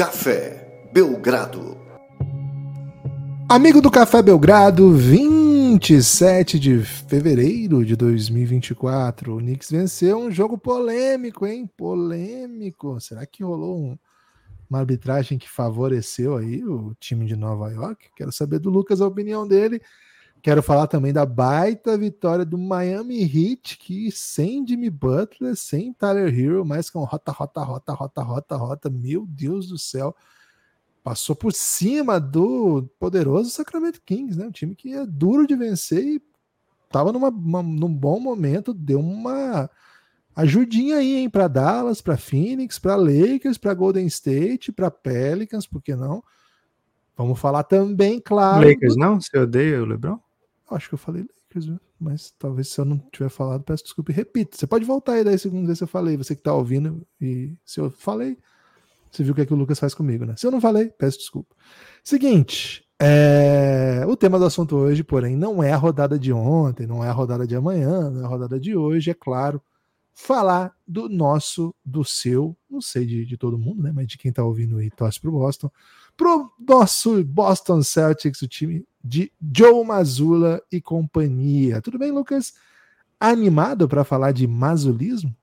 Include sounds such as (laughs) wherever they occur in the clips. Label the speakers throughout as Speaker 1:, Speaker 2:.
Speaker 1: Café Belgrado.
Speaker 2: Amigo do Café Belgrado, 27 de fevereiro de 2024. O Knicks venceu um jogo polêmico, hein? Polêmico. Será que rolou um, uma arbitragem que favoreceu aí o time de Nova York? Quero saber do Lucas a opinião dele. Quero falar também da baita vitória do Miami Heat, que sem Jimmy Butler, sem Tyler Hero, mas com rota, rota, rota, rota, rota, rota, meu Deus do céu, passou por cima do poderoso Sacramento Kings, né? Um time que é duro de vencer e estava numa, uma, num bom momento, deu uma ajudinha aí, hein, para Dallas, para Phoenix, para Lakers, para Golden State, para Pelicans, por que não? Vamos falar também, claro.
Speaker 3: Lakers do... não? Você odeia o LeBron?
Speaker 2: Acho que eu falei Lakers, mas talvez se eu não tiver falado, peço desculpa e repito. Você pode voltar aí 10 segundos ver se eu falei. Você que tá ouvindo, e se eu falei, você viu o que, é que o Lucas faz comigo, né? Se eu não falei, peço desculpa. Seguinte, é... o tema do assunto hoje, porém, não é a rodada de ontem, não é a rodada de amanhã, não é a rodada de hoje, é claro. Falar do nosso, do seu, não sei de, de todo mundo, né? Mas de quem tá ouvindo aí, torce pro Boston, pro nosso Boston Celtics, o time de Joe Mazula e companhia. Tudo bem, Lucas? Animado para falar de mazulismo?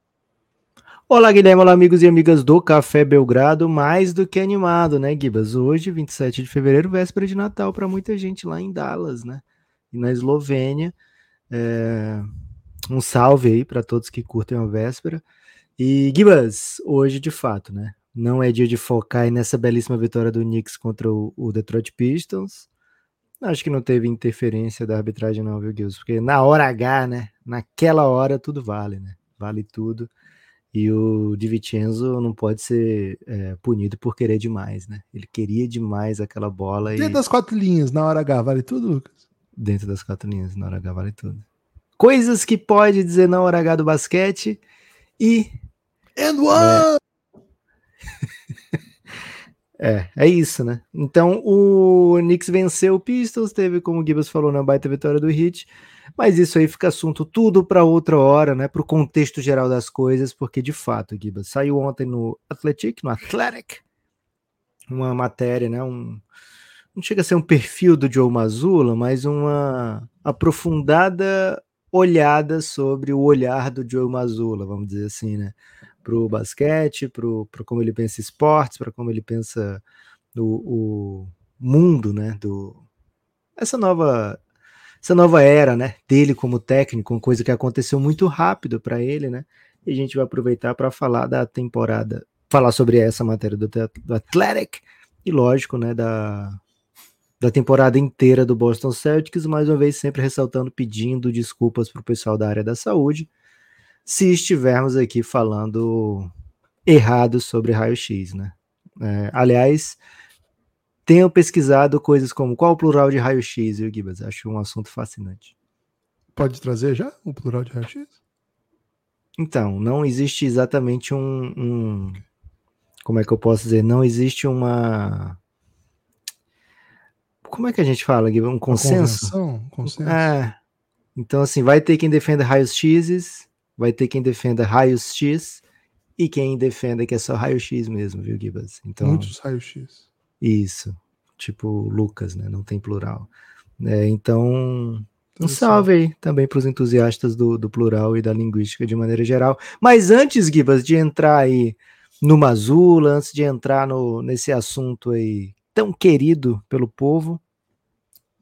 Speaker 3: Olá, Guilherme, olá, amigos e amigas do Café Belgrado. Mais do que animado, né, Gibas? Hoje, 27 de fevereiro, véspera de Natal para muita gente lá em Dallas, né? E na Eslovênia. É... Um salve aí para todos que curtem a véspera. E, Gibas, hoje de fato, né? Não é dia de focar nessa belíssima vitória do Knicks contra o, o Detroit Pistons. Acho que não teve interferência da arbitragem, não, viu, Gilson? Porque na hora H, né? Naquela hora tudo vale, né? Vale tudo. E o Di Vincenzo não pode ser é, punido por querer demais, né? Ele queria demais aquela bola.
Speaker 2: Dentro e... das quatro linhas, na hora H, vale tudo, Lucas?
Speaker 3: Dentro das quatro linhas, na hora H, vale tudo. Coisas que pode dizer na hora H do basquete e.
Speaker 2: And one! É... (laughs)
Speaker 3: É, é isso, né? Então o Knicks venceu o Pistons, teve, como o Gibbs falou, na baita vitória do Heat, mas isso aí fica assunto tudo para outra hora, né? Para o contexto geral das coisas, porque de fato, Gibbs, saiu ontem no Athletic, no Athletic, uma matéria, né? Um, não chega a ser um perfil do Joe Mazzulla, mas uma aprofundada olhada sobre o olhar do Joe Mazzulla, vamos dizer assim, né? Para o basquete, para como ele pensa esportes, para como ele pensa o, o, mundo, né? Do, essa nova essa nova era, né? Dele como técnico, uma coisa que aconteceu muito rápido para ele, né? E a gente vai aproveitar para falar da temporada, falar sobre essa matéria do, do Athletic e, lógico, né? Da da temporada inteira do Boston Celtics, mais uma vez sempre ressaltando, pedindo desculpas para o pessoal da área da saúde se estivermos aqui falando errado sobre raio-x, né? É, aliás, tenho pesquisado coisas como qual o plural de raio-x, viu, Gibas? Acho um assunto fascinante.
Speaker 2: Pode trazer já o plural de raio-x?
Speaker 3: Então, não existe exatamente um, um, Como é que eu posso dizer? Não existe uma. Como é que a gente fala, Gibas? Um consenso?
Speaker 2: Um consenso.
Speaker 3: É. Então, assim, vai ter quem defenda raios-x vai ter quem defenda raios X e quem defenda que é só raio X mesmo, viu, Gibas?
Speaker 2: Então, Muitos raios X.
Speaker 3: Isso. Tipo Lucas, né? Não tem plural. É, então, um salve aí também para os entusiastas do, do, plural e da linguística de maneira geral. Mas antes, Gibas, de entrar aí no Mazula, antes de entrar no, nesse assunto aí tão querido pelo povo,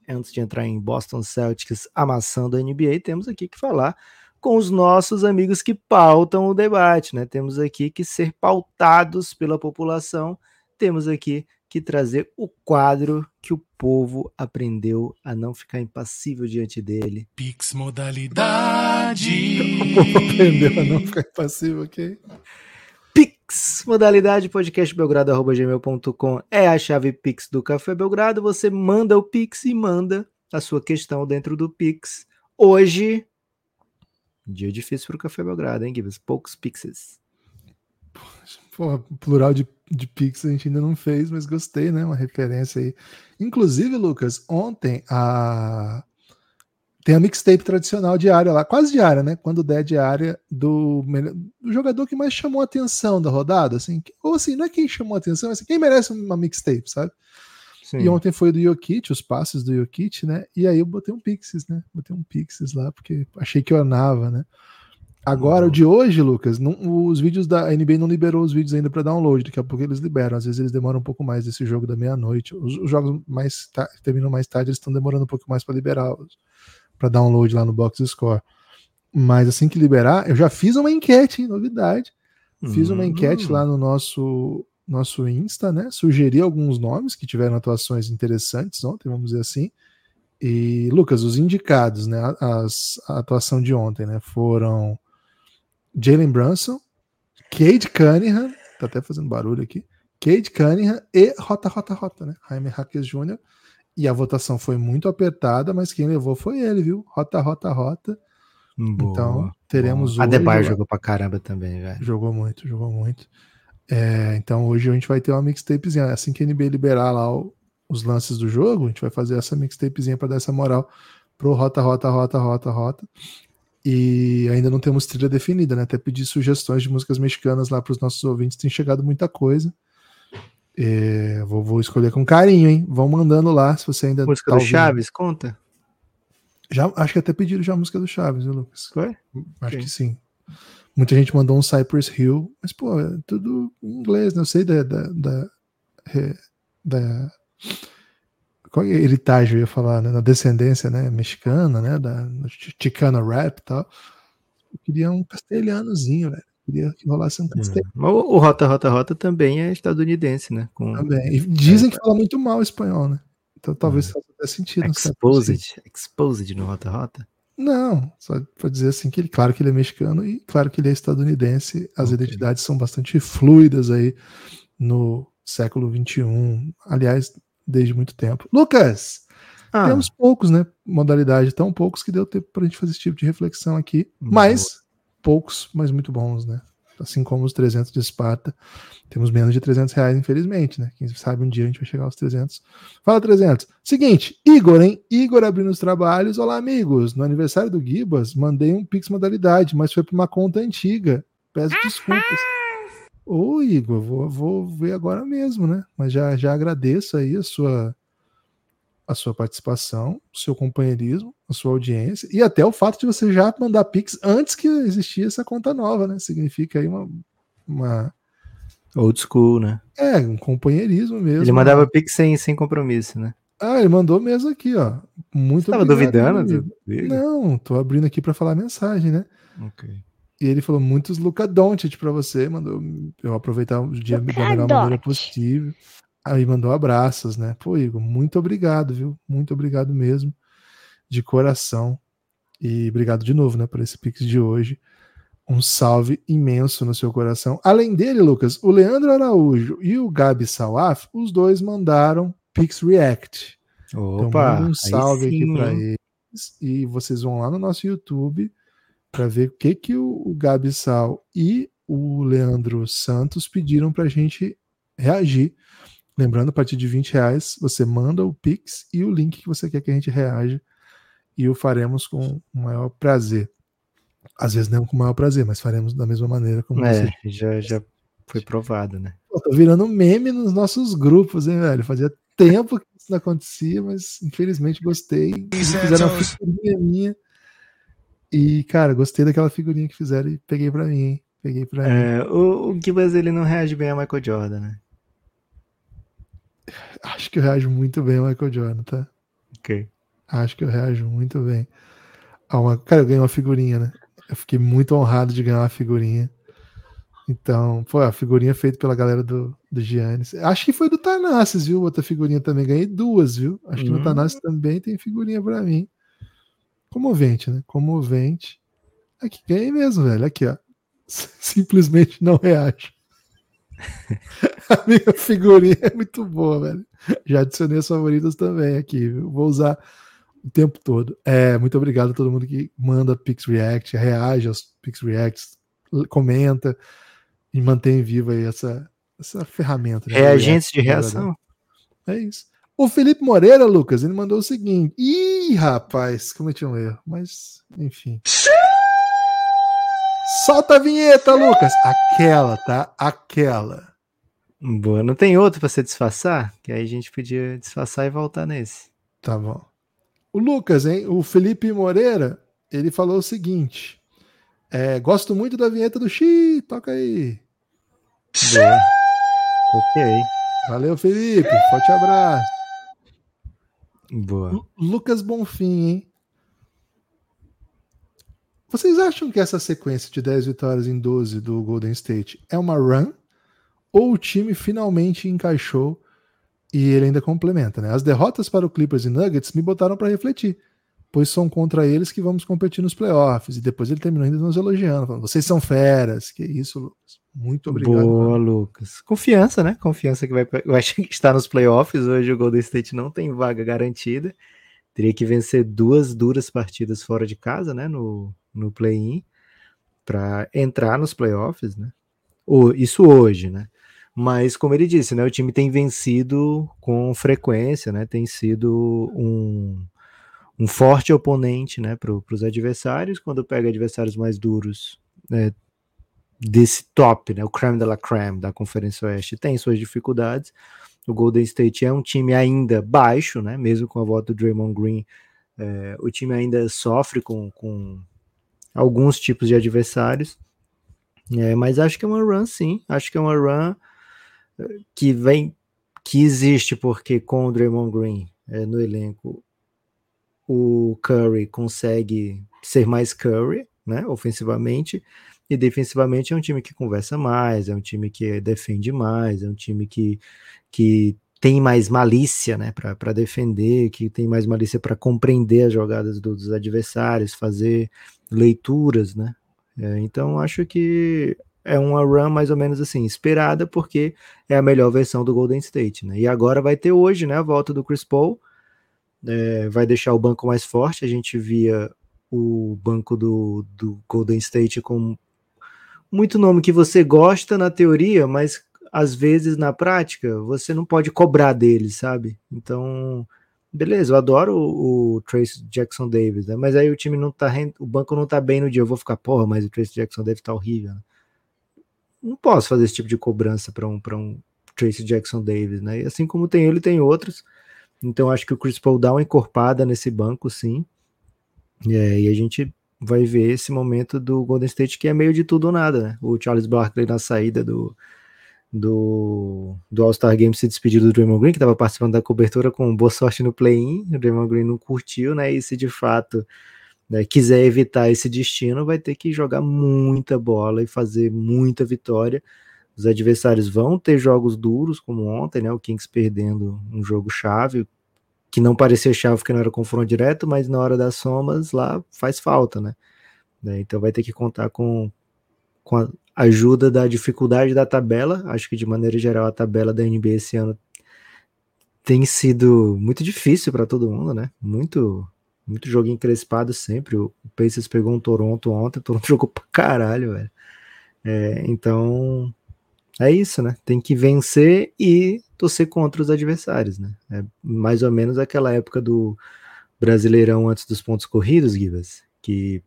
Speaker 3: antes de entrar em Boston Celtics amassando a NBA, temos aqui que falar com os nossos amigos que pautam o debate, né? Temos aqui que ser pautados pela população, temos aqui que trazer o quadro que o povo aprendeu a não ficar impassível diante dele.
Speaker 2: Pix modalidade. (laughs) O povo aprendeu a não ficar impassível, ok?
Speaker 3: Pix, modalidade podcastbelgrado.gmail.com é a chave Pix do Café Belgrado. Você manda o Pix e manda a sua questão dentro do Pix. Hoje Dia difícil para o Café Belgrado, hein, Gibbs? Poucos pixels.
Speaker 2: Pô, plural de, de pix a gente ainda não fez, mas gostei, né? Uma referência aí. Inclusive, Lucas, ontem a tem a mixtape tradicional diária lá, quase diária, né? Quando der diária do, do jogador que mais chamou a atenção da rodada, assim, ou assim, não é quem chamou a atenção, mas assim, quem merece uma mixtape, sabe? Sim. E ontem foi do Jokic, os passes do Jokic, né? E aí eu botei um Pixies, né? Botei um Pixies lá, porque achei que eu ornava, né? Agora, uhum. o de hoje, Lucas, não, os vídeos da NBA não liberou os vídeos ainda para download. Daqui a pouco eles liberam. Às vezes eles demoram um pouco mais desse jogo da meia-noite. Os, os, jogos mais terminam mais tarde, eles estão demorando um pouco mais para liberar para download lá no Box Score. Mas assim que liberar, eu já fiz uma enquete, hein, novidade. Fiz uma enquete lá no nosso nosso Insta, né? Sugeri alguns nomes que tiveram atuações interessantes ontem, vamos dizer assim. E, Lucas, os indicados, né? As, a atuação de ontem, né? Foram Jalen Brunson, Cade Cunningham, tá até fazendo barulho aqui, Cade Cunningham e Rota, Rota, Rota, né? Jaime Hackers Jr. E a votação foi muito apertada, mas quem levou foi ele, viu? Rota, Rota, Rota. Boa, então, teremos
Speaker 3: hoje... Adebayo jogou pra caramba também, velho.
Speaker 2: Jogou muito, jogou muito. É, então hoje a gente vai ter uma mixtapezinha. Assim que a NBA liberar lá o, os lances do jogo, a gente vai fazer essa mixtapezinha para dar essa moral pro Rota, Rota, Rota, Rota, Rota. E ainda não temos trilha definida, né? Até pedir sugestões de músicas mexicanas lá para os nossos ouvintes. Tem chegado muita coisa. É, vou, vou, escolher com carinho, hein? Vão mandando lá se você ainda.
Speaker 3: Música tá do ouvindo. Chaves, conta.
Speaker 2: Já, acho que até pediram já a música do Chaves, viu, Lucas? Foi? Acho que sim. Muita gente mandou um Cypress Hill, mas, pô, é tudo em inglês, né? Eu sei da. da, da, da qual é heritage eu ia falar, né? Na descendência, né? Mexicana, né? Da Chicana rap e tal. Eu queria um castelhanozinho, velho. Queria que rolasse um castelhano.
Speaker 3: Hum. O, o Rota, Rota, Rota também é estadunidense, né?
Speaker 2: Com... Também. E dizem é, que fala muito mal espanhol, né? Então talvez hum. faça sentido.
Speaker 3: Exposed. Exposed no Rota, Rota?
Speaker 2: Não, só para dizer assim que ele, claro que ele é mexicano e claro que ele é estadunidense. As okay. identidades são bastante fluidas aí no século 21, aliás, desde muito tempo. Lucas, ah. temos poucos, né? Modalidade, tão poucos que deu tempo para a gente fazer esse tipo de reflexão aqui, mas poucos, mas muito bons, né? Assim como os 300 de Esparta. Temos menos de 300 reais, infelizmente, né? Quem sabe um dia a gente vai chegar aos 300. Fala 300. Seguinte, Igor, hein? Igor abrindo os trabalhos. Olá, amigos. No aniversário do Gibas, mandei um Pix modalidade, mas foi para uma conta antiga. Peço desculpas. Ô, Igor, vou, vou ver agora mesmo, né? Mas já, já agradeço aí a sua a sua participação, o seu companheirismo, a sua audiência e até o fato de você já mandar Pix antes que existia essa conta nova, né? Significa aí uma, uma...
Speaker 3: old school, né?
Speaker 2: É, um companheirismo mesmo.
Speaker 3: Ele mandava né? Pix sem, sem compromisso, né?
Speaker 2: Ah, ele mandou mesmo aqui, ó. Muito
Speaker 3: Você duvidando?
Speaker 2: Não, tô abrindo aqui para falar a mensagem, né?
Speaker 3: Ok.
Speaker 2: E ele falou muitos Luca Doncic para você, mandou eu aproveitar o dia da melhor maneira possível. Aí mandou abraços, né? Pô, Igor, muito obrigado, viu? Muito obrigado mesmo, de coração. E obrigado de novo, né, por esse Pix de hoje. Um salve imenso no seu coração. Além dele, Lucas, o Leandro Araújo e o Gabi Salaf, os dois mandaram Pix React.
Speaker 3: Então, Opa,
Speaker 2: então, um salve aqui para eles. E vocês vão lá no nosso YouTube para ver o que, que o, o Gabi Sal e o Leandro Santos pediram para a gente reagir Lembrando, a partir de 20 reais, você manda o Pix e o link que você quer que a gente reaja e o faremos com o maior prazer. Às vezes não com o maior prazer, mas faremos da mesma maneira como
Speaker 3: é, você. Já, já foi provado, né?
Speaker 2: Pô, tô virando meme nos nossos grupos, hein, velho? Fazia tempo que isso não acontecia, mas infelizmente gostei. Fizeram uma figurinha minha. E, cara, gostei daquela figurinha que fizeram e peguei pra mim, hein? Peguei pra
Speaker 3: é, mim. O, o Gibas, ele não reage bem a Michael Jordan, né?
Speaker 2: Acho que eu reajo muito bem ao Michael Jordan, tá?
Speaker 3: Ok.
Speaker 2: Acho que eu reajo muito bem. A uma... Cara, eu ganhei uma figurinha, né? Eu fiquei muito honrado de ganhar uma figurinha. Então, pô, a figurinha feita pela galera do, do Giannis. Acho que foi do Tanassis, viu? Outra figurinha também. Ganhei duas, viu? Acho que no hum. Tanassis também tem figurinha para mim. Comovente, né? Comovente. Aqui, ganhei mesmo, velho. Aqui, ó. (laughs) Simplesmente não reajo. (laughs) a minha figurinha é muito boa, velho. Já adicionei as favoritas também aqui, viu? Vou usar o tempo todo. É, muito obrigado a todo mundo que manda Pix React, reage aos Pix Reacts, comenta e mantém viva aí essa, essa ferramenta.
Speaker 3: Né? Reagentes de reação.
Speaker 2: É isso. O Felipe Moreira, Lucas, ele mandou o seguinte. Ih, rapaz, cometi um erro, mas enfim. Solta a vinheta, Lucas. Aquela, tá? Aquela.
Speaker 3: Boa, não tem outro para você disfarçar? Que aí a gente podia disfarçar e voltar nesse.
Speaker 2: Tá bom. O Lucas, hein? O Felipe Moreira, ele falou o seguinte: é, gosto muito da vinheta do Xi, toca aí.
Speaker 3: Boa. Ok.
Speaker 2: Valeu, Felipe. Forte abraço.
Speaker 3: Boa.
Speaker 2: Lu- Lucas Bonfim, hein? Vocês acham que essa sequência de 10 vitórias em 12 do Golden State é uma run? Ou o time finalmente encaixou e ele ainda complementa, né? As derrotas para o Clippers e Nuggets me botaram para refletir, pois são contra eles que vamos competir nos playoffs. E depois ele terminou ainda nos elogiando, falando: vocês são feras. Que isso, Lucas. Muito obrigado.
Speaker 3: Boa, Lucas. Confiança, né? Confiança que vai, vai estar nos playoffs. Hoje o Golden State não tem vaga garantida. Teria que vencer duas duras partidas fora de casa, né? No, no play-in, para entrar nos playoffs, né? Isso hoje, né? Mas, como ele disse, né? O time tem vencido com frequência, né? Tem sido um, um forte oponente, né? Para os adversários. Quando pega adversários mais duros, né, desse top, né? O creme de la creme da Conferência Oeste tem suas dificuldades. O Golden State é um time ainda baixo, né? Mesmo com a volta do Draymond Green, é, o time ainda sofre com, com alguns tipos de adversários. É, mas acho que é uma run, sim. Acho que é uma run eh, que vem, que existe porque com o Draymond Green é, no elenco, o Curry consegue ser mais Curry, né? Ofensivamente. E defensivamente é um time que conversa mais, é um time que defende mais, é um time que, que tem mais malícia né, para defender, que tem mais malícia para compreender as jogadas do, dos adversários, fazer leituras, né? É, então acho que é uma run mais ou menos assim, esperada, porque é a melhor versão do Golden State, né? E agora vai ter hoje, né, a volta do Chris Paul, é, vai deixar o banco mais forte. A gente via o banco do, do Golden State com muito nome que você gosta na teoria, mas às vezes na prática você não pode cobrar deles, sabe? Então, beleza, eu adoro o, o Trace Jackson Davis, né? Mas aí o time não tá, o banco não tá bem no dia, eu vou ficar, porra, mas o Trace Jackson Davis tá horrível. Né? Não posso fazer esse tipo de cobrança para um, pra um Trace Jackson Davis, né? E assim como tem ele, tem outros. Então acho que o Chris Paul dá uma encorpada nesse banco, sim. É, e a gente vai ver esse momento do Golden State que é meio de tudo ou nada, né? O Charles Barkley na saída do, do, do All-Star Game se despediu do Draymond Green, que estava participando da cobertura com boa sorte no play-in. O Draymond Green não curtiu, né? E se de fato né, quiser evitar esse destino, vai ter que jogar muita bola e fazer muita vitória. Os adversários vão ter jogos duros, como ontem, né? O Kings perdendo um jogo chave, que não parecia chave porque não era confronto direto, mas na hora das somas lá faz falta, né? Então vai ter que contar com, com a ajuda da dificuldade da tabela. Acho que de maneira geral a tabela da NBA esse ano tem sido muito difícil para todo mundo, né? Muito muito jogo encrespado sempre. O Pacers pegou um Toronto ontem, o (laughs) Toronto jogou pra caralho, velho. É, então é isso, né? Tem que vencer e torcer contra os adversários, né? É mais ou menos aquela época do Brasileirão antes dos pontos corridos, Givas, que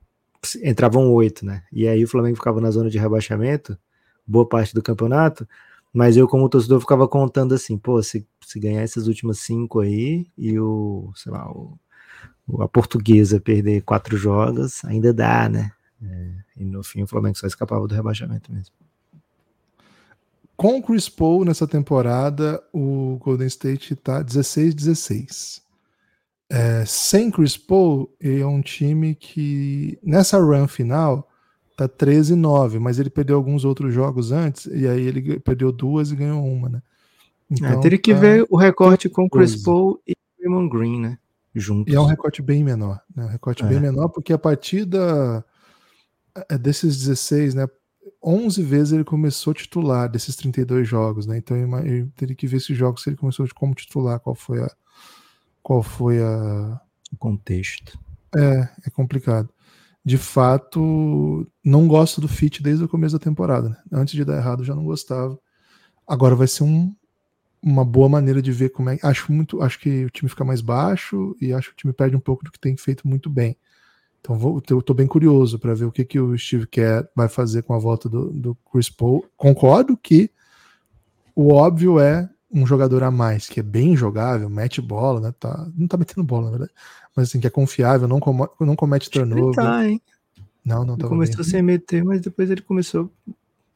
Speaker 3: entravam oito, né? E aí o Flamengo ficava na zona de rebaixamento, boa parte do campeonato, mas eu, como torcedor, ficava contando assim, pô, se, se ganhar essas últimas cinco aí e o, sei lá, o, a portuguesa perder quatro jogos, ainda dá, né? É, e no fim o Flamengo só escapava do rebaixamento mesmo.
Speaker 2: Com o Chris Paul nessa temporada, o Golden State tá 16-16. É, sem Chris Paul, ele é um time que nessa run final tá 13-9, mas ele perdeu alguns outros jogos antes, e aí ele perdeu duas e ganhou uma, né?
Speaker 3: Então, é, teria que tá ver o recorte com Chris Paul e Raymond Green, né? Juntos.
Speaker 2: E é um recorte bem menor, né? Um recorte é. bem menor, porque a partir da, desses 16, né? 11 vezes ele começou titular desses 32 jogos, né? Então eu teria que ver esses jogos se ele começou como titular, qual foi a qual foi a
Speaker 3: o contexto.
Speaker 2: É, é complicado. De fato, não gosto do fit desde o começo da temporada, né? Antes de dar errado já não gostava. Agora vai ser um uma boa maneira de ver como é. Acho muito, acho que o time fica mais baixo e acho que o time perde um pouco do que tem feito muito bem. Então vou, eu tô bem curioso para ver o que, que o Steve Kerr vai fazer com a volta do, do Chris Paul. Concordo que o óbvio é um jogador a mais, que é bem jogável, mete bola, né? Tá, não tá metendo bola, na verdade. Mas assim, que é confiável, não, com, não comete turnover.
Speaker 3: Tá, hein?
Speaker 2: Não, não
Speaker 3: tava Começou bem. sem meter, mas depois ele começou.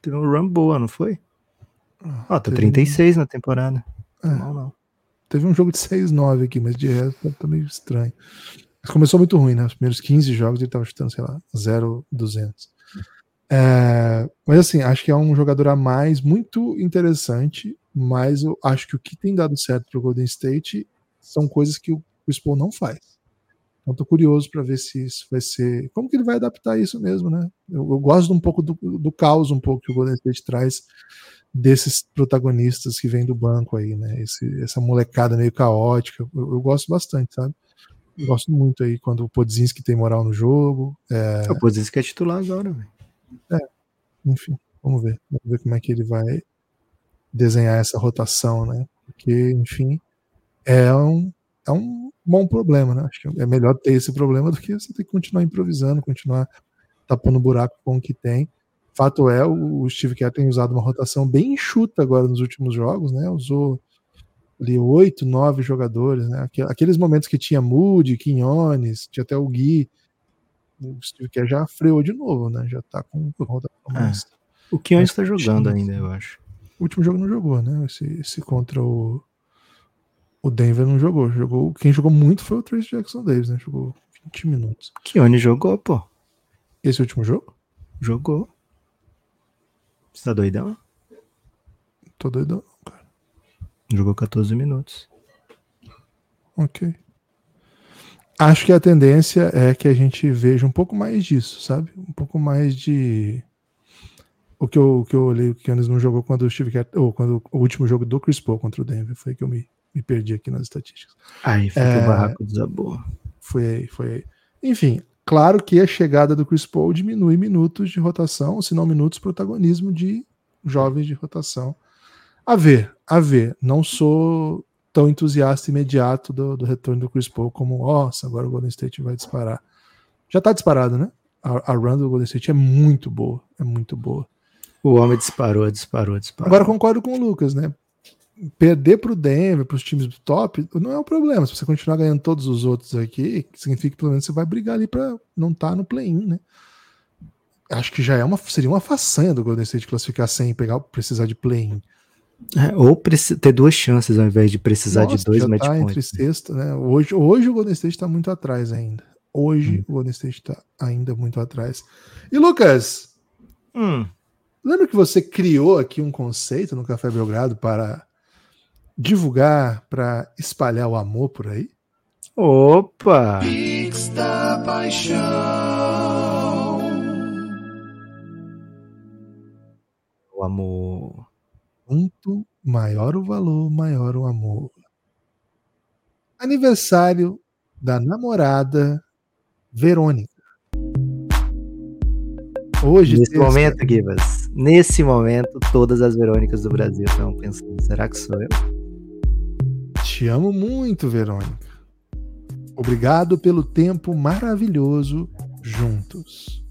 Speaker 3: Teve um run boa, não foi? Ah, Ó, tá 36 um... na temporada.
Speaker 2: É. Não, não. Teve um jogo de 6-9 aqui, mas de resto tá meio estranho. Mas começou muito ruim, né? Os primeiros 15 jogos ele tava chutando, sei lá, 0-200. É, mas assim, acho que é um jogador a mais muito interessante, mas eu acho que o que tem dado certo pro Golden State são coisas que o Chris Paul não faz. Então tô curioso para ver se isso vai ser. Como que ele vai adaptar isso mesmo, né? Eu, eu gosto um pouco do, do caos um pouco que o Golden State traz desses protagonistas que vêm do banco aí, né? Esse, essa molecada meio caótica. Eu, eu, gosto bastante, sabe? Eu gosto muito aí quando o Podzinski tem moral no jogo. É...
Speaker 3: O Podzinski é titular agora, velho.
Speaker 2: É, enfim, vamos ver. Vamos ver como é que ele vai desenhar essa rotação, né? Porque, enfim, é um, é um bom problema, né? Acho que é melhor ter esse problema do que você ter que continuar improvisando, continuar tapando buraco com o que tem. Fato é, o Steve Kerr tem usado uma rotação bem enxuta agora nos últimos jogos, né? Usou ali oito, nove jogadores, né? Aqueles momentos que tinha Moody, Quinones, tinha até o Gui, o Steve Kerr já freou de novo, né? Já tá com rotação
Speaker 3: é. mais. O Quinones está jogando ainda, eu acho.
Speaker 2: Último jogo não jogou, né? Esse, esse contra o, o Denver não jogou. jogou. Quem jogou muito foi o Trace Jackson Davis, né? Jogou 20 minutos.
Speaker 3: Keone jogou, pô.
Speaker 2: Esse último jogo?
Speaker 3: Jogou. Você tá doidão?
Speaker 2: Tô doidão, cara.
Speaker 3: Jogou 14 minutos.
Speaker 2: Ok. Acho que a tendência é que a gente veja um pouco mais disso, sabe? Um pouco mais de. O que eu, o que eu olhei, o que o não jogou quando o Steve Kerr, ou quando o último jogo do Chris Paul contra o Denver foi que eu me, me perdi aqui nas estatísticas.
Speaker 3: Aí foi é, que o barraco desabou.
Speaker 2: Foi aí, foi aí. Enfim, claro que a chegada do Chris Paul diminui minutos de rotação, se não minutos protagonismo de jovens de rotação. A ver, a ver. Não sou tão entusiasta imediato do, do retorno do Chris Paul como, nossa, agora o Golden State vai disparar. Já tá disparado, né? A, a run do Golden State é muito boa, é muito boa.
Speaker 3: O homem disparou, disparou, disparou.
Speaker 2: Agora concordo com o Lucas, né? Perder para o Denver, para os times do top, não é um problema. Se você continuar ganhando todos os outros aqui, significa que pelo menos você vai brigar ali para não estar tá no play-in, né? Acho que já é uma, seria uma façanha do Golden State classificar sem pegar, precisar de play-in.
Speaker 3: É, ou ter duas chances ao invés de precisar Nossa, de dois já
Speaker 2: match tá entre sexta, né? Hoje, hoje o Golden State está muito atrás ainda. Hoje hum. o Golden State está ainda muito atrás. E Lucas, hum. Lembra que você criou aqui um conceito no Café Belgrado para divulgar, para espalhar o amor por aí?
Speaker 3: Opa! O amor.
Speaker 2: Quanto maior o valor, maior o amor. Aniversário da namorada Verônica.
Speaker 3: Hoje. Nesse momento, Gibas, nesse momento, todas as Verônicas do Brasil estão pensando: será que sou eu?
Speaker 2: Te amo muito, Verônica. Obrigado pelo tempo maravilhoso juntos.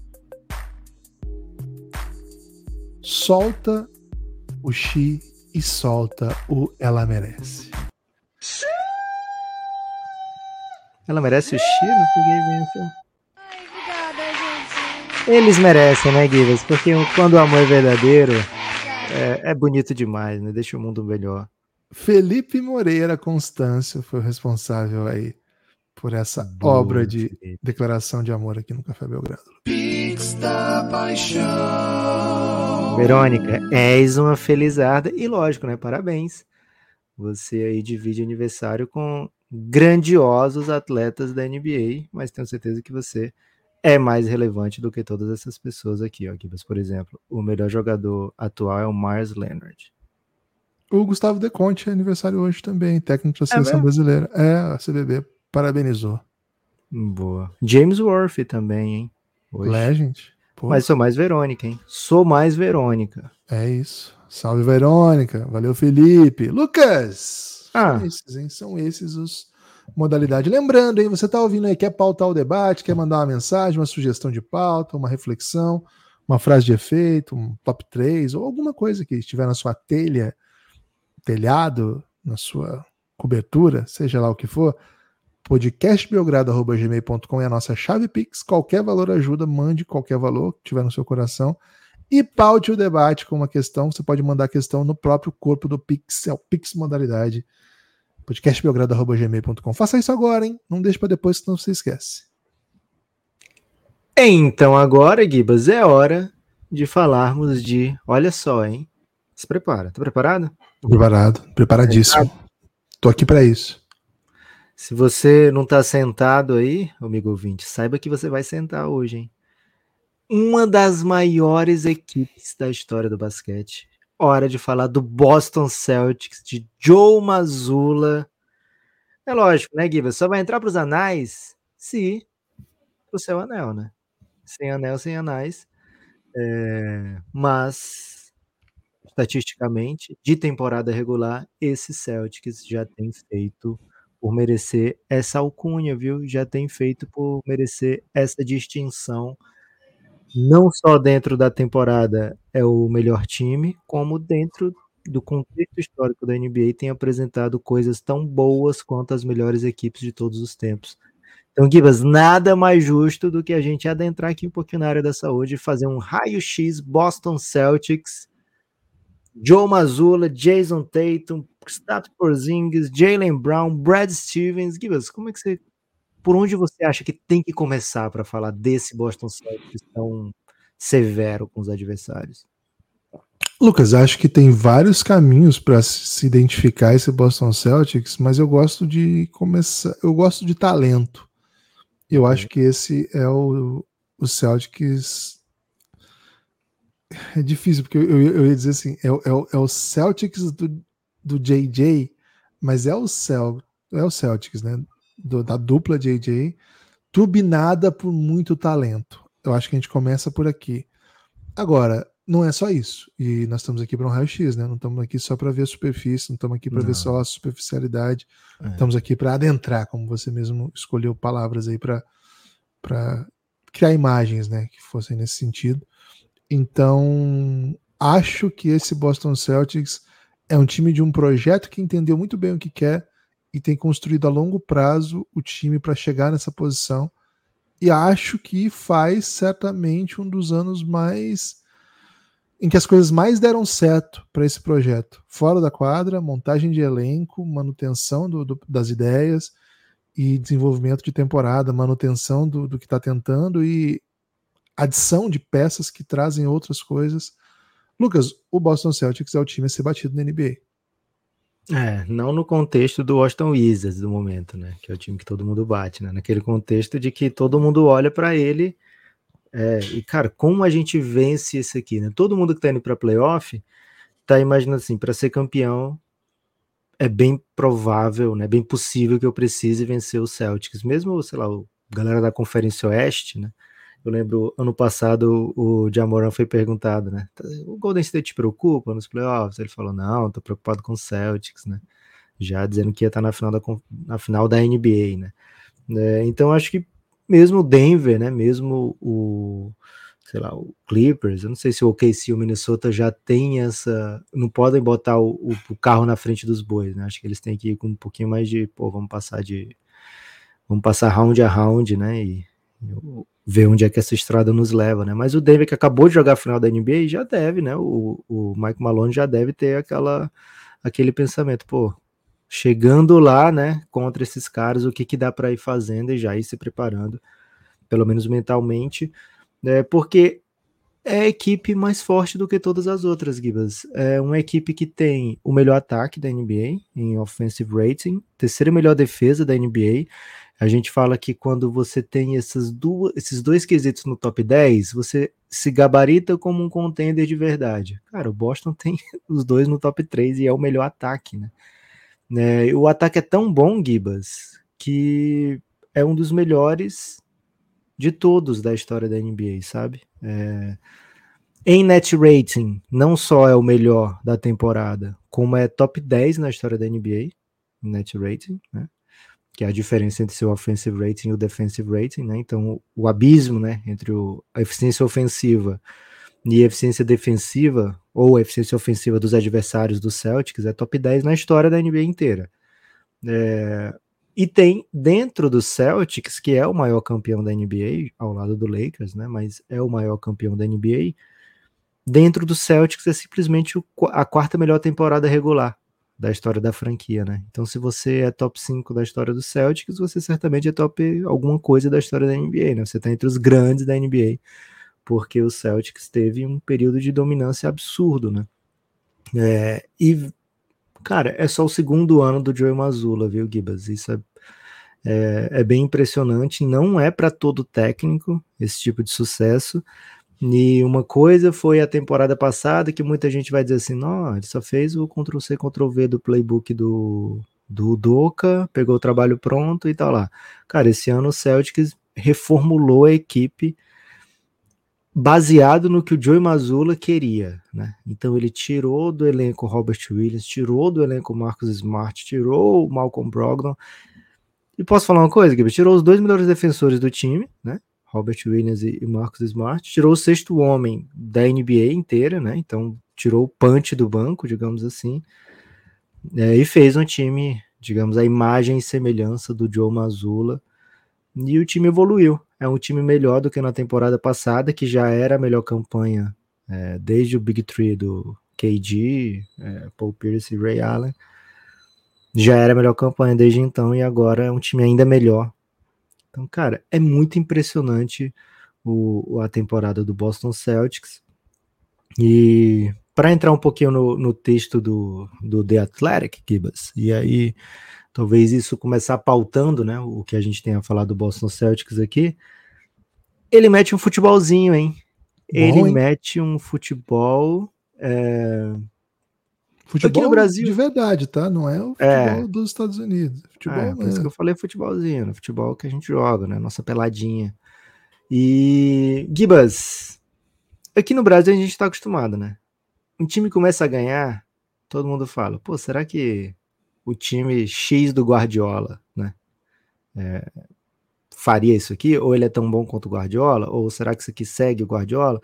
Speaker 2: Solta o Xi e solta o Ela Merece.
Speaker 3: Ela merece o Xi? Não peguei bem Eles merecem, né, Guivas? Porque quando o amor é verdadeiro, é, é bonito demais, né? Deixa o mundo melhor.
Speaker 2: Felipe Moreira Constâncio foi o responsável aí por essa Boa, obra de Felipe. declaração de amor aqui no Café Belgrado. Pix da
Speaker 3: paixão. Verônica, és uma felizarda e lógico, né? Parabéns. Você aí divide aniversário com grandiosos atletas da NBA, mas tenho certeza que você é mais relevante do que todas essas pessoas aqui, ó. Por exemplo, o melhor jogador atual é o Mars Leonard.
Speaker 2: O Gustavo De Conte é aniversário hoje também, técnico da é seleção é brasileira. É, a CBB parabenizou.
Speaker 3: Boa. James Worth também, hein?
Speaker 2: Hoje. Legend.
Speaker 3: Pô. Mas sou mais Verônica, hein? Sou mais Verônica.
Speaker 2: É isso. Salve, Verônica. Valeu, Felipe. Lucas!
Speaker 3: Ah.
Speaker 2: São esses, hein? São esses os modalidades. Lembrando, hein? Você tá ouvindo aí, quer pautar o debate, quer mandar uma mensagem, uma sugestão de pauta, uma reflexão, uma frase de efeito, um top 3, ou alguma coisa que estiver na sua telha, telhado, na sua cobertura, seja lá o que for, podcastbelgrado.gmail.com é a nossa chave Pix. Qualquer valor ajuda, mande qualquer valor que tiver no seu coração. E paute o debate com uma questão. Você pode mandar a questão no próprio corpo do Pix, é o Pix modalidade. podcastbelgrado.gmail.com. Faça isso agora, hein? Não deixe para depois, senão você esquece.
Speaker 3: Então agora, Gibas, é hora de falarmos de. Olha só, hein? Se prepara. Tá preparado?
Speaker 2: Tô preparado, preparadíssimo. Tô aqui para isso.
Speaker 3: Se você não tá sentado aí, amigo ouvinte, saiba que você vai sentar hoje, hein? Uma das maiores equipes da história do basquete. Hora de falar do Boston Celtics, de Joe Mazzulla. É lógico, né, Giba? Só vai entrar para os anais se o seu anel, né? Sem anel, sem anais. É, mas, estatisticamente, de temporada regular, esse Celtics já tem feito por merecer essa alcunha, viu? Já tem feito por merecer essa distinção. Não só dentro da temporada é o melhor time, como dentro do contexto histórico da NBA tem apresentado coisas tão boas quanto as melhores equipes de todos os tempos. Então, Gibas, nada mais justo do que a gente adentrar aqui um pouquinho na área da saúde e fazer um raio-x Boston Celtics, Joe Mazzulla, Jason Tatum, Stato Porzingis, Jalen Brown, Brad Stevens. Gibas, como é que você, por onde você acha que tem que começar para falar desse Boston Celtics tão severo com os adversários?
Speaker 2: Lucas, acho que tem vários caminhos para se identificar esse Boston Celtics, mas eu gosto de começar, eu gosto de talento. Eu acho que esse é o, o Celtics. É difícil, porque eu, eu, ia dizer assim: é, é, é, o Celtics do, do JJ, mas é o, Cel, é o Celtics, né? Do, da dupla JJ, turbinada por muito talento. Eu acho que a gente começa por aqui. Agora, não é só isso. E nós estamos aqui para um raio-x, né? Não estamos aqui só para ver a superfície, não estamos aqui para ver só a superficialidade. É. Estamos aqui para adentrar, como você mesmo escolheu palavras aí para criar imagens, né? Que fossem nesse sentido. Então, acho que esse Boston Celtics é um time de um projeto que entendeu muito bem o que quer e tem construído a longo prazo o time para chegar nessa posição. E acho que faz certamente um dos anos mais em que as coisas mais deram certo para esse projeto. Fora da quadra, montagem de elenco, manutenção do, do, das ideias e desenvolvimento de temporada, manutenção do, do que está tentando e adição de peças que trazem outras coisas. Lucas, o Boston Celtics é o time a ser batido na NBA.
Speaker 3: É, não no contexto do Washington Wizards do momento, né? Que é o time que todo mundo bate, né? Naquele contexto de que todo mundo olha para ele é, e, cara, como a gente vence isso aqui, né? Todo mundo que tá indo pra playoff tá imaginando assim, para ser campeão é bem provável, né? Bem possível que eu precise vencer o Celtics. Mesmo, sei lá, o galera da Conferência Oeste, né? Eu lembro, ano passado, o Jamoran foi perguntado, né? O Golden State te preocupa nos playoffs? Ele falou, não, tô preocupado com o Celtics, né? Já dizendo que ia estar tá na final da, na final da NBA, né? É, então, acho que mesmo o Denver, né? Mesmo o, sei lá, o Clippers, eu não sei se o OKC e o Minnesota já tem essa, não podem botar o, o, o, carro na frente dos bois, né? Acho que eles têm que ir com um pouquinho mais de, pô, vamos passar de, vamos passar round a round, né? E ver onde é que essa estrada nos leva, né? Mas o Denver que acabou de jogar a final da NBA já deve, né? O, o Mike Malone já deve ter aquela, aquele pensamento, pô, chegando lá, né, contra esses caras, o que, que dá para ir fazendo e já ir se preparando, pelo menos mentalmente, né, porque é a equipe mais forte do que todas as outras, Gibas. É uma equipe que tem o melhor ataque da NBA em offensive rating, terceira melhor defesa da NBA. A gente fala que quando você tem essas duas, esses dois quesitos no top 10, você se gabarita como um contender de verdade. Cara, o Boston (laughs) tem os dois no top 3 e é o melhor ataque, né? Né? O ataque é tão bom, Gibas, que é um dos melhores de todos da história da NBA, sabe? É... Em net rating, não só é o melhor da temporada, como é top 10 na história da NBA, net rating, né? Que é a diferença entre seu offensive rating e o defensive rating, né? Então, o abismo, né, entre o, a eficiência ofensiva e a eficiência defensiva, ou a eficiência ofensiva dos adversários do Celtics, é top 10 na história da NBA inteira. É, e tem dentro do Celtics, que é o maior campeão da NBA, ao lado do Lakers, né? Mas é o maior campeão da NBA. Dentro do Celtics é simplesmente a quarta melhor temporada regular da história da franquia, né? Então, se você é top 5 da história do Celtics, você certamente é top alguma coisa da história da NBA, né? Você está entre os grandes da NBA, porque o Celtics teve um período de dominância absurdo, né? É, e Cara, é só o segundo ano do Joey Mazzulla, viu, Gibas? Isso é, é, é bem impressionante. Não é para todo técnico esse tipo de sucesso. E uma coisa foi a temporada passada que muita gente vai dizer assim: não, ele só fez o Ctrl-C, Ctrl-V do playbook do, do Doca, pegou o trabalho pronto e tal lá. Cara, esse ano o Celtics reformulou a equipe baseado no que o Joey Mazzulla queria, né? Então ele tirou do elenco Robert Williams, tirou do elenco Marcus Smart, tirou o Malcolm Brogdon. E posso falar uma coisa, Gabriel? Tirou os dois melhores defensores do time, né? Robert Williams e Marcus Smart, tirou o sexto homem da NBA inteira, né? Então tirou o punch do banco, digamos assim, é, e fez um time, digamos, a imagem e semelhança do Joe Mazzulla. E o time evoluiu é um time melhor do que na temporada passada, que já era a melhor campanha é, desde o Big Three do KD, é, Paul Pierce e Ray Allen. Já era a melhor campanha desde então e agora é um time ainda melhor. Então, cara, é muito impressionante o, a temporada do Boston Celtics. E para entrar um pouquinho no, no texto do, do The Athletic, Gibas, e aí talvez isso começar pautando, né, o que a gente tenha falado do Boston Celtics aqui, ele mete um futebolzinho, hein? Bom, ele hein? mete um futebol. É...
Speaker 2: Futebol aqui no Brasil. de verdade, tá? Não é o é. futebol é. dos Estados Unidos. Futebol
Speaker 3: é, por isso que eu falei futebolzinho, né? Futebol que a gente joga, né? Nossa peladinha. E. Gibas, aqui no Brasil a gente tá acostumado, né? Um time começa a ganhar, todo mundo fala, pô, será que o time X do Guardiola, né? É, faria isso aqui? Ou ele é tão bom quanto o Guardiola? Ou será que isso aqui segue o Guardiola?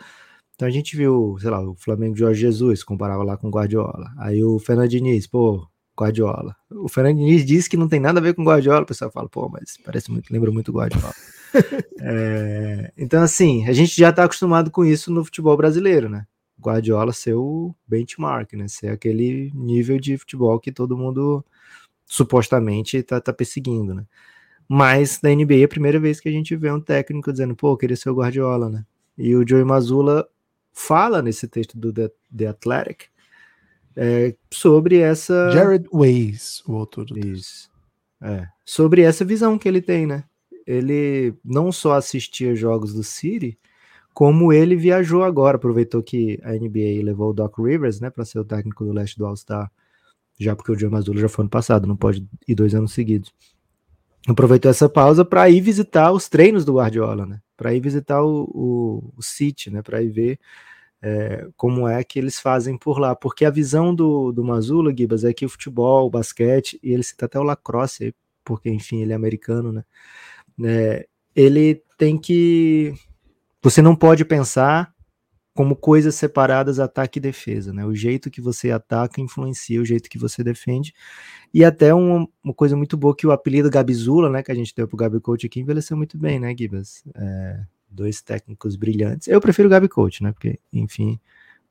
Speaker 3: Então a gente viu, sei lá, o Flamengo de Jorge Jesus comparava lá com o Guardiola. Aí o Fernando Diniz, pô, Guardiola. O Fernando Diniz disse que não tem nada a ver com o Guardiola. O pessoal fala, pô, mas parece muito, lembra muito Guardiola. (laughs) é, então, assim, a gente já está acostumado com isso no futebol brasileiro, né? Guardiola ser o benchmark, né? Ser aquele nível de futebol que todo mundo supostamente está tá perseguindo, né? Mas na NBA é a primeira vez que a gente vê um técnico dizendo, pô, queria ser o Guardiola, né? E o Joey Mazzulla fala nesse texto do The, The Athletic é, sobre essa.
Speaker 2: Jared Ways, o autor do
Speaker 3: Isso. É, sobre essa visão que ele tem, né? Ele não só assistia jogos do City, como ele viajou agora, aproveitou que a NBA levou o Doc Rivers, né, para ser o técnico do leste do All-Star, já porque o Joe Mazzulla já foi ano passado, não pode ir dois anos seguidos. Aproveitou essa pausa para ir visitar os treinos do Guardiola, né, para ir visitar o, o, o City, né, para ir ver é, como é que eles fazem por lá, porque a visão do, do Mazzulla, Gibas, é que o futebol, o basquete, e ele cita até o lacrosse, porque enfim, ele é americano, né, é, ele tem que você não pode pensar como coisas separadas ataque e defesa, né? O jeito que você ataca influencia o jeito que você defende. E até uma, uma coisa muito boa que o apelido Gabizula, né, que a gente deu pro Gabi Coach aqui, envelheceu muito bem, né, Gibas? É, dois técnicos brilhantes. Eu prefiro o Gabi Coach, né? Porque, enfim,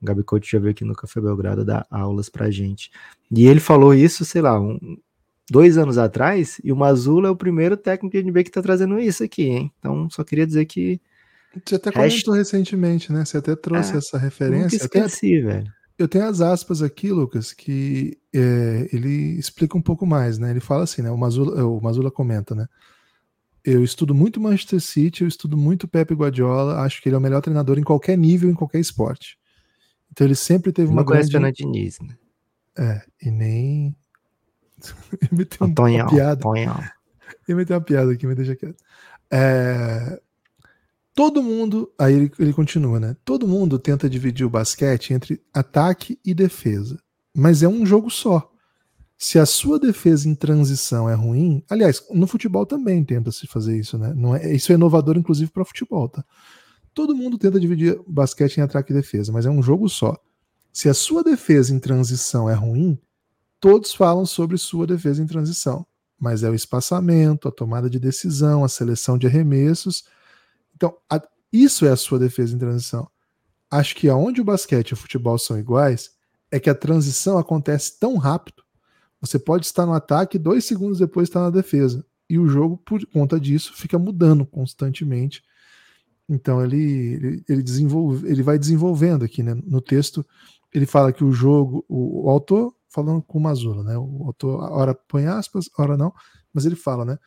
Speaker 3: o Gabi Coach já veio aqui no Café Belgrado dar aulas pra gente. E ele falou isso, sei lá, um, dois anos atrás, e o Mazula é o primeiro técnico de NBA que tá trazendo isso aqui, hein? Então, só queria dizer que
Speaker 2: você até comentou recentemente, né? Você até trouxe é, essa referência.
Speaker 3: Esqueci, até, velho.
Speaker 2: Eu tenho as aspas aqui, Lucas, que é, ele explica um pouco mais, né? Ele fala assim, né? O Mazula, o Mazula comenta, né? Eu estudo muito Manchester City, eu estudo muito Pepe Guardiola, acho que ele é o melhor treinador em qualquer nível, em qualquer esporte. Então ele sempre teve uma
Speaker 3: Não grande... Não Diniz, né?
Speaker 2: É, e nem... (laughs) ele meteu uma piada. Ele meteu uma piada aqui, me deixa quieto. É... Todo mundo, aí ele, ele continua, né? Todo mundo tenta dividir o basquete entre ataque e defesa, mas é um jogo só. Se a sua defesa em transição é ruim, aliás, no futebol também tenta se fazer isso, né? Não é, isso é inovador, inclusive, para futebol, tá? Todo mundo tenta dividir basquete em ataque e defesa, mas é um jogo só. Se a sua defesa em transição é ruim, todos falam sobre sua defesa em transição, mas é o espaçamento, a tomada de decisão, a seleção de arremessos então, a, isso é a sua defesa em transição. Acho que aonde o basquete e o futebol são iguais é que a transição acontece tão rápido. Você pode estar no ataque dois segundos depois estar na defesa. E o jogo, por conta disso, fica mudando constantemente. Então ele, ele, ele, desenvolve, ele vai desenvolvendo aqui, né? No texto, ele fala que o jogo, o, o autor, falando com o Mazula, né? O autor, hora põe aspas, hora não, mas ele fala, né?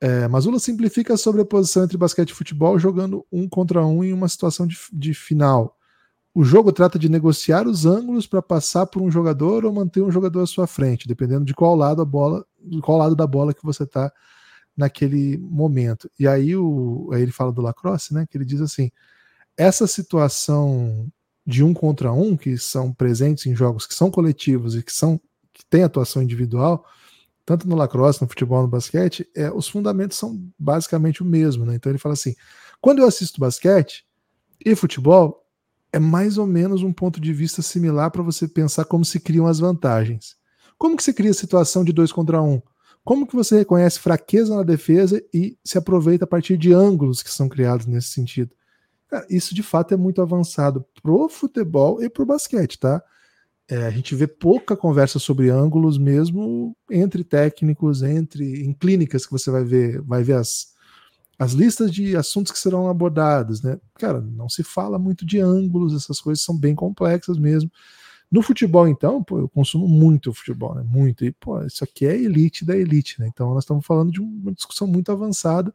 Speaker 2: É, Mazula simplifica a sobreposição entre basquete e futebol jogando um contra um em uma situação de, de final. O jogo trata de negociar os ângulos para passar por um jogador ou manter um jogador à sua frente, dependendo de qual lado a bola, qual lado da bola que você está naquele momento. E aí, o, aí ele fala do lacrosse, né? Que ele diz assim: essa situação de um contra um que são presentes em jogos que são coletivos e que são que têm atuação individual, tanto no lacrosse, no futebol, no basquete, é, os fundamentos são basicamente o mesmo. Né? Então ele fala assim: quando eu assisto basquete e futebol, é mais ou menos um ponto de vista similar para você pensar como se criam as vantagens. Como que se cria a situação de dois contra um? Como que você reconhece fraqueza na defesa e se aproveita a partir de ângulos que são criados nesse sentido? Cara, isso de fato é muito avançado pro futebol e pro basquete, tá? É, a gente vê pouca conversa sobre ângulos mesmo entre técnicos, entre em clínicas que você vai ver, vai ver as, as listas de assuntos que serão abordados, né? Cara, não se fala muito de ângulos, essas coisas são bem complexas mesmo. No futebol, então, pô, eu consumo muito futebol, né? Muito. E, pô, isso aqui é elite da elite, né? Então, nós estamos falando de uma discussão muito avançada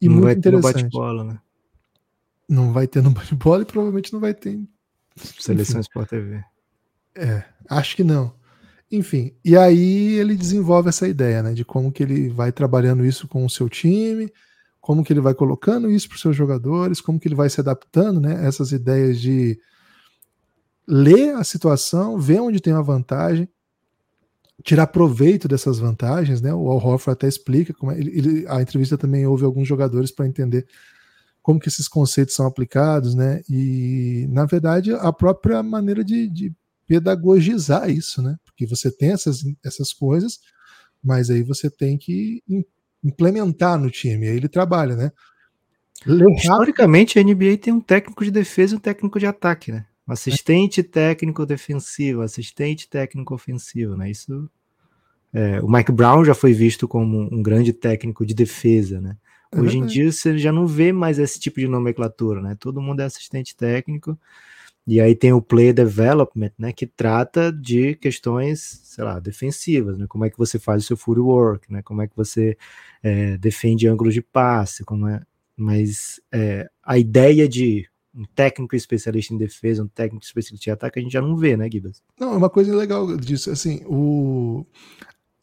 Speaker 2: e não muito vai interessante. Ter no bate-bola, né? Não vai ter no bate-bola e provavelmente não vai ter.
Speaker 3: Seleção Sport TV.
Speaker 2: É, acho que não. Enfim, e aí ele desenvolve essa ideia, né, de como que ele vai trabalhando isso com o seu time, como que ele vai colocando isso para os seus jogadores, como que ele vai se adaptando, né, essas ideias de ler a situação, ver onde tem uma vantagem, tirar proveito dessas vantagens, né? O Al Horford até explica como é, ele, a entrevista também houve alguns jogadores para entender como que esses conceitos são aplicados, né? E na verdade a própria maneira de, de pedagogizar isso, né? Porque você tem essas, essas coisas, mas aí você tem que implementar no time. Aí ele trabalha, né?
Speaker 3: Historicamente, a NBA tem um técnico de defesa e um técnico de ataque, né? Um assistente técnico defensivo, assistente técnico ofensivo, né? Isso. É, o Mike Brown já foi visto como um grande técnico de defesa, né? É Hoje em dia você já não vê mais esse tipo de nomenclatura, né? Todo mundo é assistente técnico. E aí tem o play development, né, que trata de questões, sei lá, defensivas, né, como é que você faz o seu footwork, né, como é que você é, defende ângulos de passe, como é, mas é, a ideia de um técnico especialista em defesa, um técnico especialista em ataque, a gente já não vê, né, Gibas?
Speaker 2: Não, é uma coisa legal disso, assim, o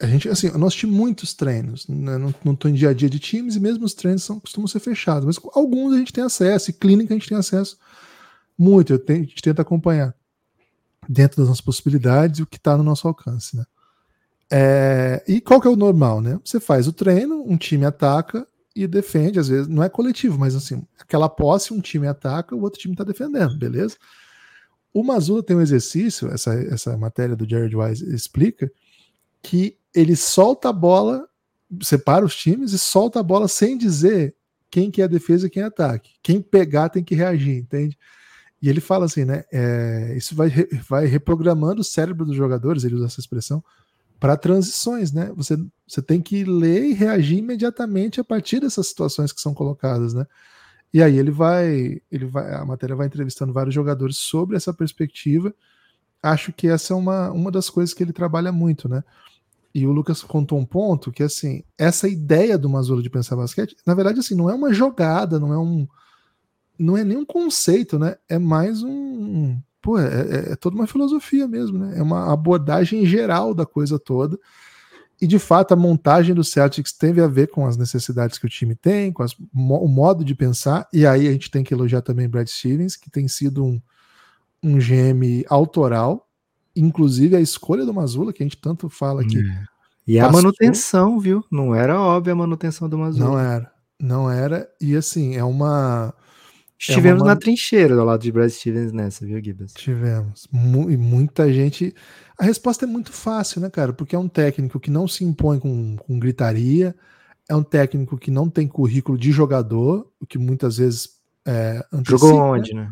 Speaker 2: a gente, assim, nós temos muitos treinos, né? não, não em dia a dia de times e mesmo os treinos são, costumam ser fechados, mas alguns a gente tem acesso, e clínica a gente tem acesso muito, a gente tenta acompanhar dentro das nossas possibilidades o que está no nosso alcance, né? É, e qual que é o normal, né? Você faz o treino, um time ataca e defende, às vezes não é coletivo, mas assim, aquela posse, um time ataca, o outro time está defendendo, beleza? O Mazula tem um exercício, essa, essa matéria do Jared Wise explica, que ele solta a bola, separa os times e solta a bola sem dizer quem que é defesa e quem é ataque. Quem pegar tem que reagir, entende? E ele fala assim, né? É, isso vai, vai reprogramando o cérebro dos jogadores, ele usa essa expressão, para transições, né? Você, você tem que ler e reagir imediatamente a partir dessas situações que são colocadas, né? E aí ele vai, ele vai, a matéria vai entrevistando vários jogadores sobre essa perspectiva. Acho que essa é uma, uma das coisas que ele trabalha muito, né? E o Lucas contou um ponto que assim, essa ideia do Mazolo de pensar basquete, na verdade assim, não é uma jogada, não é um não é nem um conceito, né? É mais um. Pô, é, é, é, toda uma filosofia mesmo, né? É uma abordagem geral da coisa toda. E de fato a montagem do Celtics teve a ver com as necessidades que o time tem, com as, o modo de pensar. E aí a gente tem que elogiar também Brad Stevens, que tem sido um, um GM autoral, inclusive a escolha do Mazula, que a gente tanto fala aqui.
Speaker 3: É. E a manutenção, viu? Não era óbvia a manutenção do Mazula.
Speaker 2: Não era, não era. E assim, é uma
Speaker 3: Estivemos é uma... na trincheira do lado de Brad Stevens nessa, viu, Gibbs?
Speaker 2: Tivemos. E muita gente. A resposta é muito fácil, né, cara? Porque é um técnico que não se impõe com, com gritaria, é um técnico que não tem currículo de jogador, o que muitas vezes é,
Speaker 3: antecipa, Jogou onde, né?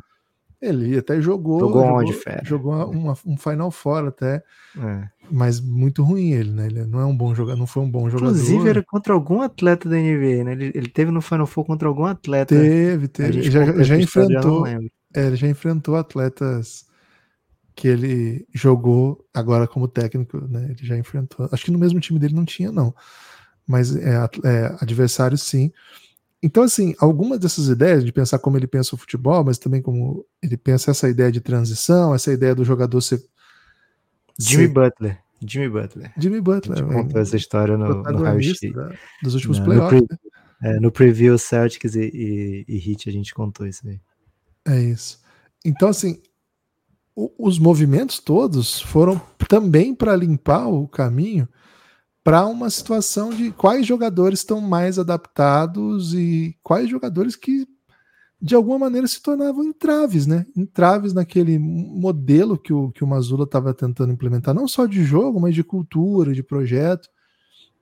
Speaker 2: Ele até jogou.
Speaker 3: Jogou onde, fera?
Speaker 2: Jogou uma, um Final Four até. É. Mas muito ruim ele, né? Ele não é um bom jogador, não foi um bom jogador.
Speaker 3: Inclusive era contra algum atleta da NBA, né? Ele, ele teve no Final Four contra algum atleta.
Speaker 2: Teve, teve. Já, já enfrentou. É, ele já enfrentou atletas que ele jogou agora como técnico, né? Ele já enfrentou. Acho que no mesmo time dele não tinha, não. Mas é, é adversário sim. Então, assim, algumas dessas ideias de pensar como ele pensa o futebol, mas também como ele pensa essa ideia de transição, essa ideia do jogador ser.
Speaker 3: Jimmy ser... Butler. Jimmy Butler.
Speaker 2: Jimmy Butler.
Speaker 3: A gente contou essa história no, no Raio
Speaker 2: Dos últimos Não, playoffs.
Speaker 3: No, pre... né? é, no preview Celtics e, e, e Heat a gente contou isso aí.
Speaker 2: É isso. Então, assim, o, os movimentos todos foram também para limpar o caminho para uma situação de quais jogadores estão mais adaptados e quais jogadores que de alguma maneira se tornavam entraves, né? Entraves naquele modelo que o, que o Mazula estava tentando implementar, não só de jogo, mas de cultura, de projeto.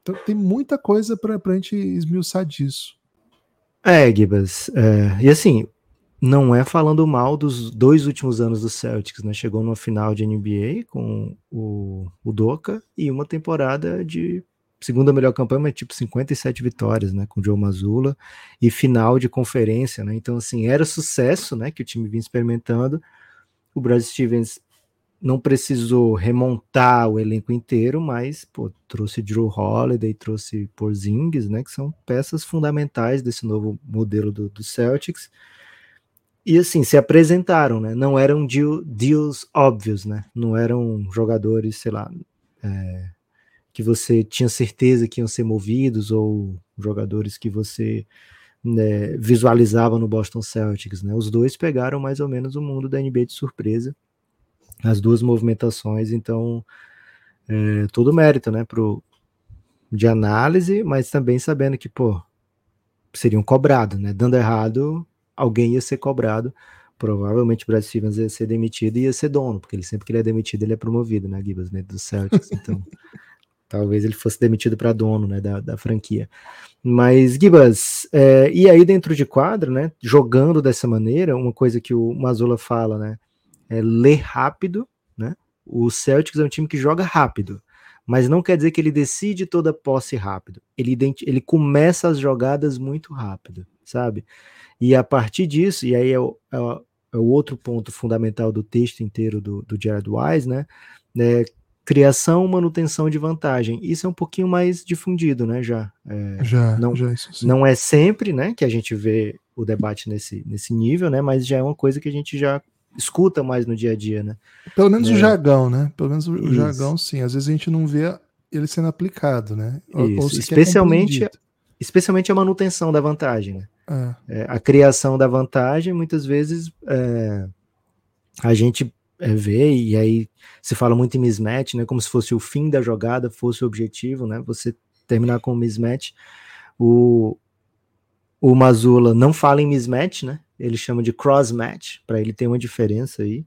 Speaker 2: Então tem muita coisa para a gente esmiuçar disso.
Speaker 3: É, Gibas. É, e assim, não é falando mal dos dois últimos anos do Celtics, né? Chegou numa final de NBA com o, o Doca e uma temporada de segunda melhor campanha, mas tipo 57 vitórias, né, com o Joe Mazzulla e final de conferência, né? Então assim, era sucesso, né, que o time vinha experimentando. O Brad Stevens não precisou remontar o elenco inteiro, mas pô, trouxe Drew Holiday, trouxe Porzingis, né, que são peças fundamentais desse novo modelo do, do Celtics e assim, se apresentaram, né? Não eram deal, deals óbvios, né? Não eram jogadores, sei lá, é, que você tinha certeza que iam ser movidos ou jogadores que você né, visualizava no Boston Celtics, né? Os dois pegaram mais ou menos o mundo da NBA de surpresa, as duas movimentações, então é, todo mérito, né? Pro, de análise, mas também sabendo que, pô, seriam cobrados, né? Dando errado, alguém ia ser cobrado. Provavelmente o Brad Stevens ia ser demitido e ia ser dono, porque ele sempre que ele é demitido, ele é promovido, né, Gibas, né, do Celtics. Então, (laughs) talvez ele fosse demitido para dono, né, da, da franquia. Mas, Gibas, é, e aí dentro de quadro, né, jogando dessa maneira, uma coisa que o Mazula fala, né, é ler rápido, né, o Celtics é um time que joga rápido, mas não quer dizer que ele decide toda posse rápido. Ele, ele começa as jogadas muito rápido, sabe? E a partir disso, e aí é o, é o, é o outro ponto fundamental do texto inteiro do, do Jared Wise, né? É, criação, manutenção de vantagem. Isso é um pouquinho mais difundido, né? Já.
Speaker 2: É, já,
Speaker 3: não,
Speaker 2: já
Speaker 3: não é sempre, né, que a gente vê o debate nesse, nesse nível, né? Mas já é uma coisa que a gente já escuta mais no dia a dia, né?
Speaker 2: Pelo menos é. o jargão, né? Pelo menos o Isso. jargão, sim. Às vezes a gente não vê ele sendo aplicado, né?
Speaker 3: Ou, ou especialmente, especialmente a manutenção da vantagem, né? É. A criação da vantagem, muitas vezes é, a gente é, vê, e aí se fala muito em mismatch, né? Como se fosse o fim da jogada, fosse o objetivo, né? Você terminar com o mismatch. O, o Mazula não fala em mismatch, né? Ele chama de cross match, para ele ter uma diferença aí.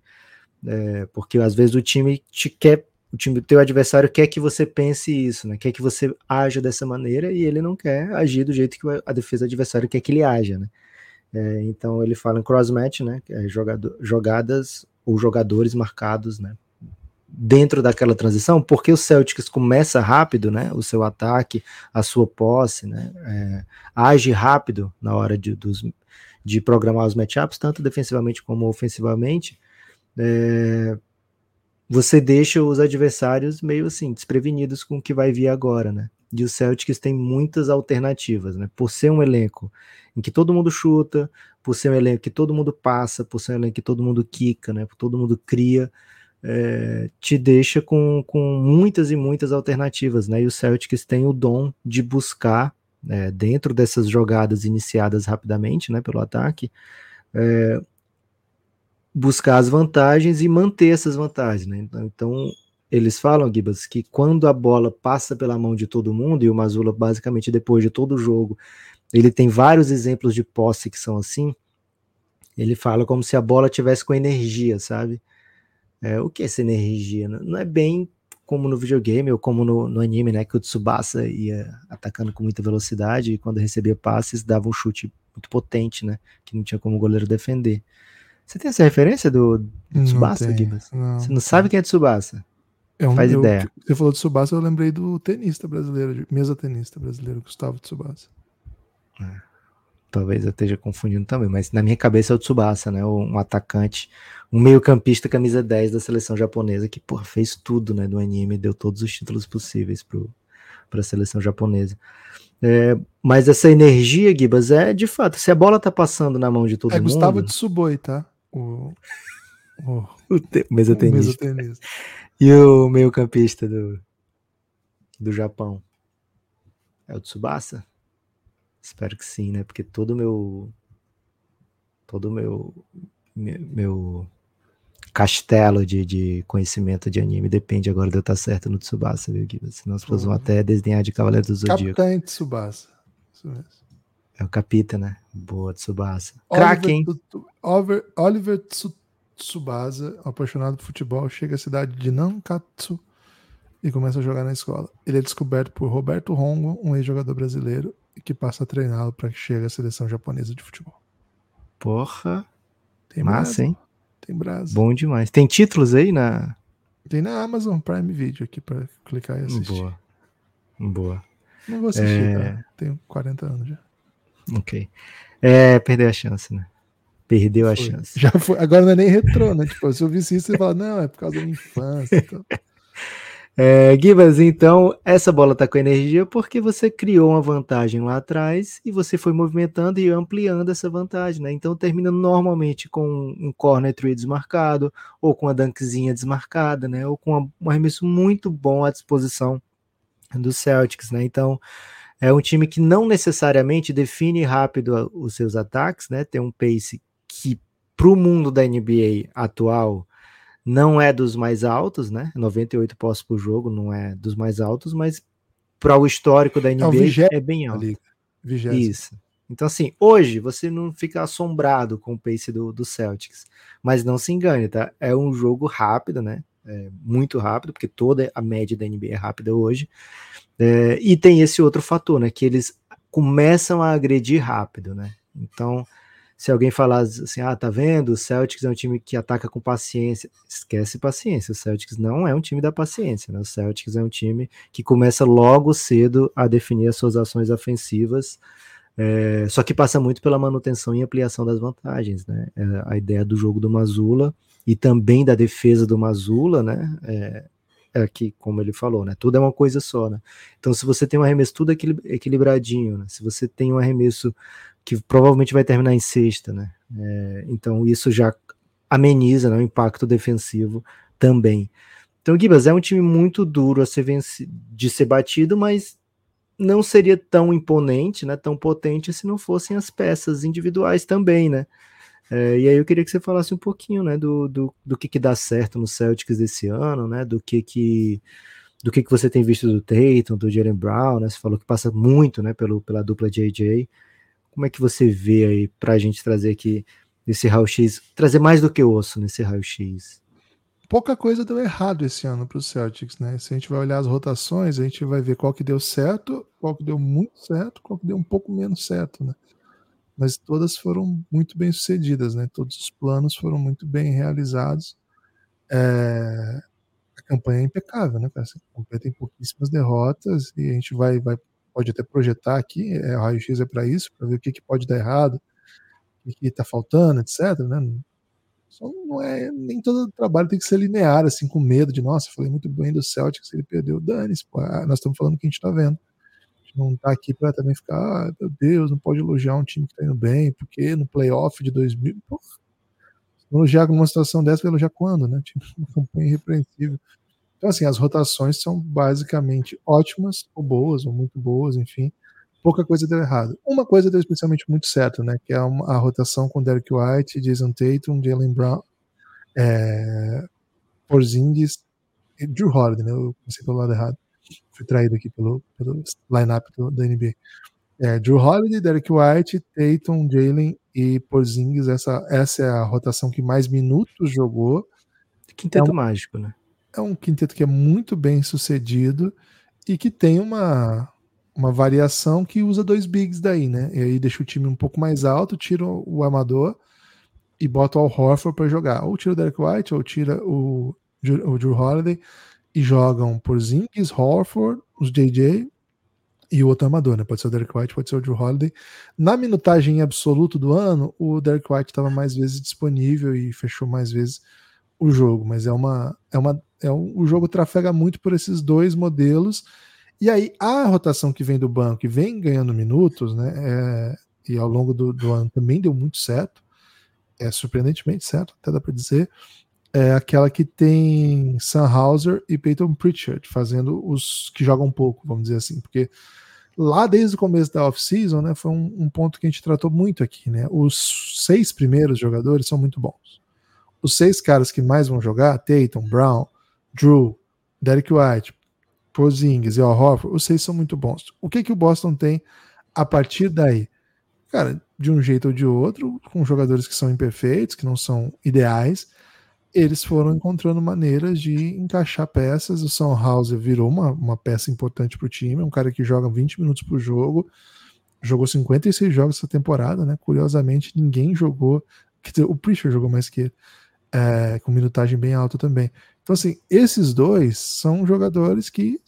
Speaker 3: É, porque às vezes o time te quer o time teu adversário quer que você pense isso, né? Quer que você haja dessa maneira e ele não quer agir do jeito que a defesa do adversário quer que ele haja, né? É, então ele fala em cross-match, né? É jogadas ou jogadores marcados, né? Dentro daquela transição, porque o Celtics começa rápido, né? O seu ataque, a sua posse, né? É, age rápido na hora de, dos, de programar os matchups, tanto defensivamente como ofensivamente. É, você deixa os adversários meio assim, desprevenidos com o que vai vir agora, né? E o Celtics tem muitas alternativas, né? Por ser um elenco em que todo mundo chuta, por ser um elenco que todo mundo passa, por ser um elenco que todo mundo quica, né? Por todo mundo cria. é, te deixa com, com muitas e muitas alternativas, né? E o Celtics tem o dom de buscar é, dentro dessas jogadas iniciadas rapidamente, né, pelo ataque, é, buscar as vantagens e manter essas vantagens, né? Então, então eles falam, Gibas, que quando a bola passa pela mão de todo mundo, e o Mazula, basicamente, depois de todo o jogo, ele tem vários exemplos de posse que são assim, ele fala como se a bola tivesse com energia, sabe? É, o que é essa energia? Não é bem como no videogame ou como no, no, anime, né? Que o Tsubasa ia atacando com muita velocidade e quando recebia passes dava um chute muito potente, né? Que não tinha como o goleiro defender. Você tem essa referência do, do Tsubasa, Gibas? Você não sabe quem é Tsubasa?
Speaker 2: É um, Faz eu, ideia. Você falou de Tsubasa, eu lembrei do tenista brasileiro, mesa tenista brasileiro, Gustavo Tsubasa.
Speaker 3: É. Talvez eu esteja confundindo também, mas na minha cabeça é o Tsubasa, né? Um atacante, um meio-campista camisa 10 da seleção japonesa que, porra, fez tudo, né, no anime, deu todos os títulos possíveis para a seleção japonesa. É, mas essa energia, Gibas, é de fato, se a bola tá passando na mão de todo é, mundo. É
Speaker 2: Gustavo Tsuboi, tá? O,
Speaker 3: o, o, te, mesa tenista. E o meio-campista do, do Japão? É o Tsubasa? Espero que sim, né? Porque todo o meu. Todo o meu, meu. Meu castelo de, de conhecimento de anime depende agora de eu estar certo no Tsubasa, viu, Guido? Senão as pessoas vão até desenhar de Cavaleiro do Zodíaco.
Speaker 2: Capitão Tsubasa. Isso mesmo.
Speaker 3: É o Capita, né? Boa, Tsubasa. Kraken.
Speaker 2: Oliver, Oliver Tsubasa, apaixonado por futebol, chega à cidade de Nankatsu e começa a jogar na escola. Ele é descoberto por Roberto Rongo, um ex-jogador brasileiro, que passa a treiná-lo para que chegue à seleção japonesa de futebol.
Speaker 3: Porra! Tem Massa, brasa. hein?
Speaker 2: Tem brasa.
Speaker 3: Bom demais. Tem títulos aí na.
Speaker 2: Tem na Amazon Prime Video aqui para clicar e assistir.
Speaker 3: Boa. Boa.
Speaker 2: Não vou assistir, é... tá? Tenho 40 anos já.
Speaker 3: Ok. É, perdeu a chance, né? Perdeu
Speaker 2: foi.
Speaker 3: a chance.
Speaker 2: Já foi. Agora não é nem retrô, né? Tipo, se eu visse isso, você fala, não, é por causa da minha infância. Então. (laughs)
Speaker 3: É, Gibas, então, essa bola está com energia porque você criou uma vantagem lá atrás e você foi movimentando e ampliando essa vantagem, né? Então termina normalmente com um corner tree desmarcado, ou com a dunkzinha desmarcada, né? Ou com um arremesso muito bom à disposição do Celtics, né? Então é um time que não necessariamente define rápido os seus ataques, né? Tem um pace que para o mundo da NBA atual não é dos mais altos, né? 98 postos por jogo não é dos mais altos, mas para o histórico da NBA é, é bem alto. Isso. Então, assim, hoje você não fica assombrado com o pace do, do Celtics, mas não se engane, tá? É um jogo rápido, né? É muito rápido, porque toda a média da NBA é rápida hoje. É, e tem esse outro fator, né? Que eles começam a agredir rápido, né? Então, se alguém falar assim, ah, tá vendo, o Celtics é um time que ataca com paciência, esquece paciência, o Celtics não é um time da paciência, né? o Celtics é um time que começa logo cedo a definir as suas ações ofensivas, é, só que passa muito pela manutenção e ampliação das vantagens, né? É a ideia do jogo do Mazula e também da defesa do Mazula, né? É, é que, como ele falou, né? Tudo é uma coisa só, né? Então, se você tem um arremesso tudo equilibradinho, né? Se você tem um arremesso que provavelmente vai terminar em sexta, né? É, então isso já ameniza né, o impacto defensivo também. Então, Gibas é um time muito duro a ser de ser batido, mas não seria tão imponente, né, tão potente se não fossem as peças individuais também, né? É, e aí eu queria que você falasse um pouquinho, né, do, do, do que, que dá certo no Celtics esse ano, né, do que que do que, que você tem visto do Tatum, do Jalen Brown, né? Você falou que passa muito, né, pelo, pela dupla JJ. Como é que você vê aí para a gente trazer aqui esse raio-x, trazer mais do que osso nesse raio-x?
Speaker 2: Pouca coisa deu errado esse ano para os Celtics, né? Se a gente vai olhar as rotações, a gente vai ver qual que deu certo, qual que deu muito certo, qual que deu um pouco menos certo, né? Mas todas foram muito bem sucedidas, né? Todos os planos foram muito bem realizados. É... A campanha é impecável, né? A campanha tem pouquíssimas derrotas e a gente vai, vai pode até projetar aqui, é, o raio-x é para isso, para ver o que, que pode dar errado, o que está faltando, etc. Né? Só não é, nem todo trabalho tem que ser linear, assim, com medo de, nossa, falei muito bem do Celtics, ele perdeu, dane-se, ah, nós estamos falando o que a gente está vendo. Não está aqui para também ficar, ah, meu Deus, não pode elogiar um time que está indo bem, porque no playoff de 2000, porra, elogiar numa situação dessa, vai elogiar quando, né? (laughs) Tipo, uma campanha irrepreensível. Então, assim, as rotações são basicamente ótimas, ou boas, ou muito boas, enfim. Pouca coisa deu errado. Uma coisa deu especialmente muito certo, né? Que é a rotação com Derek White, Jason Tatum, Jalen Brown, é, Porzingis e Drew Holiday, né? Eu comecei pelo lado errado. Fui traído aqui pelo, pelo line-up da NBA. É, Drew Holiday, Derek White, Tatum, Jalen e Porzingis. Essa, essa é a rotação que mais minutos jogou.
Speaker 3: Quinteto é um, mágico, né?
Speaker 2: É um quinteto que é muito bem sucedido e que tem uma, uma variação que usa dois bigs daí, né? E aí deixa o time um pouco mais alto, tira o amador e bota o Al Horford para jogar. Ou tira o Derek White, ou tira o, o Drew Holiday e jogam por Zingis, Horford, os JJ e o outro amador, né? Pode ser o Derek White, pode ser o Drew Holiday. Na minutagem absoluta do ano, o Derek White estava mais vezes disponível e fechou mais vezes o jogo, mas é uma é uma é um, o jogo trafega muito por esses dois modelos. E aí a rotação que vem do banco, que vem ganhando minutos, né? É, e ao longo do, do ano também deu muito certo é surpreendentemente certo, até dá para dizer, é aquela que tem Sam Hauser e Peyton Pritchard fazendo os que jogam pouco, vamos dizer assim, porque lá desde o começo da off-season, né, foi um, um, ponto que a gente tratou muito aqui, né? Os seis primeiros jogadores são muito bons. Os seis caras que mais vão jogar, Tatum, Brown, Drew, Derek White, Porzingis e Al Horford, os seis são muito bons. O que que o Boston tem a partir daí? Cara, de um jeito ou de outro, com jogadores que são imperfeitos, que não são ideais, eles foram encontrando maneiras de encaixar peças. O São Hauser virou uma, uma peça importante para o time, é um cara que joga 20 minutos por jogo, jogou 56 jogos essa temporada, né? Curiosamente, ninguém jogou. Dizer, o Preacher jogou mais que ele, é, com minutagem bem alta também. Então, assim, esses dois são jogadores que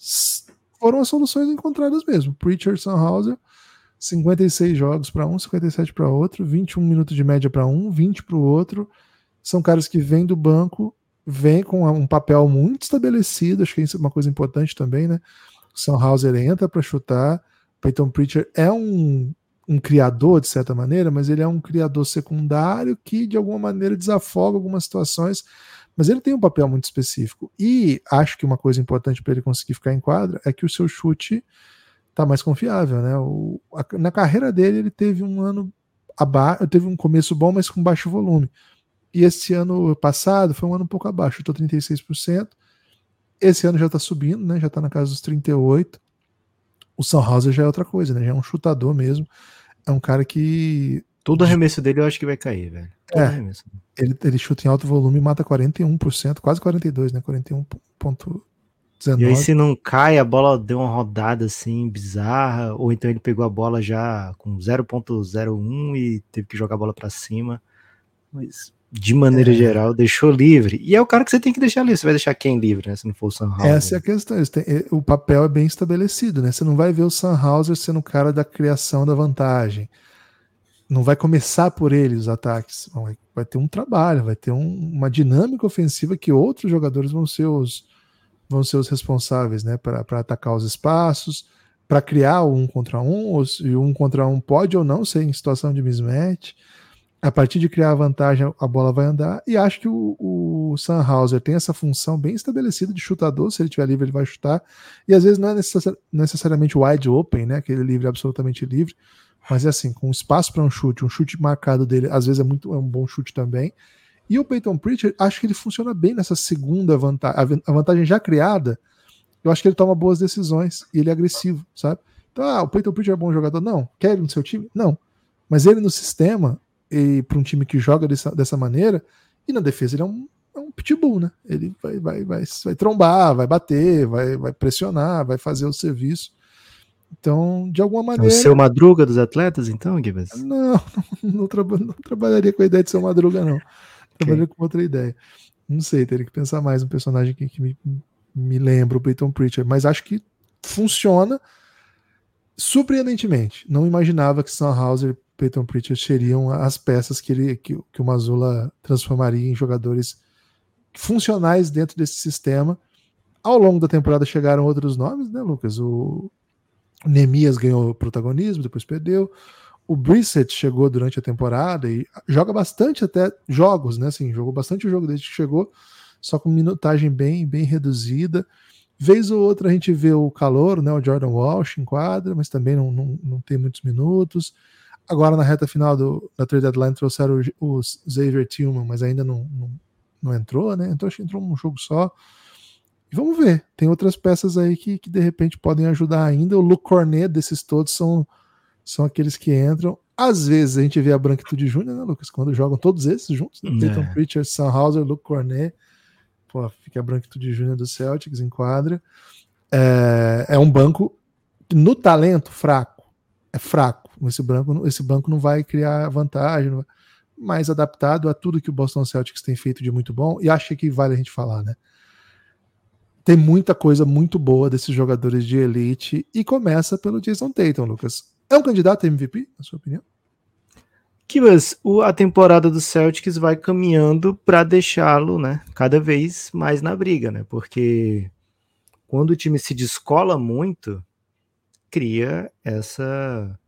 Speaker 2: foram as soluções encontradas mesmo. Preacher, Hauser 56 jogos para um, 57 para outro, 21 minutos de média para um, 20 para o outro. São caras que vêm do banco, vêm com um papel muito estabelecido, acho que isso é uma coisa importante também, né? O Sam Hauser entra para chutar, Peyton Pritchard é um, um criador, de certa maneira, mas ele é um criador secundário que, de alguma maneira, desafoga algumas situações, mas ele tem um papel muito específico. E acho que uma coisa importante para ele conseguir ficar em quadra é que o seu chute tá mais confiável, né? O, a, na carreira dele, ele teve um ano abaixo, teve um começo bom, mas com baixo volume. E esse ano passado foi um ano um pouco abaixo, tô 36%. Esse ano já tá subindo, né? Já tá na casa dos 38. O Hauser já é outra coisa, né? Já é um chutador mesmo. É um cara que
Speaker 3: Todo arremesso dele eu acho que vai cair, velho. Todo
Speaker 2: é, arremesso. Ele, ele chuta em alto volume e mata 41%, quase 42, né? 41 ponto
Speaker 3: 19. E aí, se não cai, a bola deu uma rodada assim bizarra, ou então ele pegou a bola já com 0.01 e teve que jogar a bola para cima. Mas, de maneira é. geral, deixou livre. E é o cara que você tem que deixar livre. Você vai deixar quem livre, né? Se não for o Sunhauser.
Speaker 2: Essa é a questão. O papel é bem estabelecido, né? Você não vai ver o Sunhauser sendo o cara da criação da vantagem. Não vai começar por ele os ataques. Vai ter um trabalho, vai ter um, uma dinâmica ofensiva que outros jogadores vão ser os vão ser os responsáveis né, para atacar os espaços, para criar um contra um, ou se um contra um pode ou não ser em situação de mismatch. A partir de criar a vantagem, a bola vai andar. E acho que o, o tem essa função bem estabelecida de chutador. Se ele tiver livre, ele vai chutar. E às vezes não é necessariamente wide open, né? Aquele livre absolutamente livre. Mas é assim, com espaço para um chute, um chute marcado dele, às vezes é muito é um bom chute também. E o Peyton Pritchard, acho que ele funciona bem nessa segunda vantagem, a vantagem já criada. Eu acho que ele toma boas decisões e ele é agressivo, sabe? Então, ah, o Peyton Pritchard é bom jogador? Não. Quer ele no seu time? Não. Mas ele no sistema, para um time que joga dessa, dessa maneira, e na defesa ele é um, é um pitbull, né? Ele vai, vai, vai, vai trombar, vai bater, vai, vai pressionar, vai fazer o serviço. Então, de alguma maneira.
Speaker 3: É o seu madruga dos atletas, então, Gibbs?
Speaker 2: Não, (laughs) não, não, não, trabalharia com a ideia de ser madruga, não. Trabalhei com outra ideia. Não sei, teria que pensar mais um personagem que, que me, me lembra o Peyton Pritchard, mas acho que funciona surpreendentemente. Não imaginava que Sam Hauser e Peyton Pritchard seriam as peças que, ele, que, que o Mazula transformaria em jogadores funcionais dentro desse sistema. Ao longo da temporada chegaram outros nomes, né, Lucas? O Nemias ganhou protagonismo, depois perdeu. o Brissett chegou durante a temporada e joga bastante até jogos, né? Assim, jogou bastante o jogo desde que chegou, só com minutagem bem, bem reduzida. Vez ou outra a gente vê o calor, né? O Jordan Walsh em quadra, mas também não, não, não tem muitos minutos. Agora na reta final do, da trade deadline trouxeram o, o Xavier Tillman, mas ainda não, não, não, entrou, né? Então acho que entrou um jogo só. E vamos ver, tem outras peças aí que, que de repente podem ajudar ainda. O Luke Cornet desses todos são, são aqueles que entram. Às vezes a gente vê a Branquitude Júnior, né, Lucas? Quando jogam todos esses juntos, né? É. Peyton Pritchard, Sam Hauser, Luke Cornet. Pô, fica a Branquitude Júnior do Celtics em quadra. É, é um banco no talento fraco. É fraco. Esse, banco, esse banco não vai criar vantagem, vai, mais adaptado a tudo que o Boston Celtics tem feito de muito bom. E acho que vale a gente falar, né? Tem muita coisa muito boa desses jogadores de elite e começa pelo Jason Tatum, Lucas. É um candidato a MVP, na sua opinião?
Speaker 3: Kivas, a temporada do Celtics vai caminhando para deixá-lo, né, cada vez mais na briga, né? Porque quando o time se descola muito, cria essa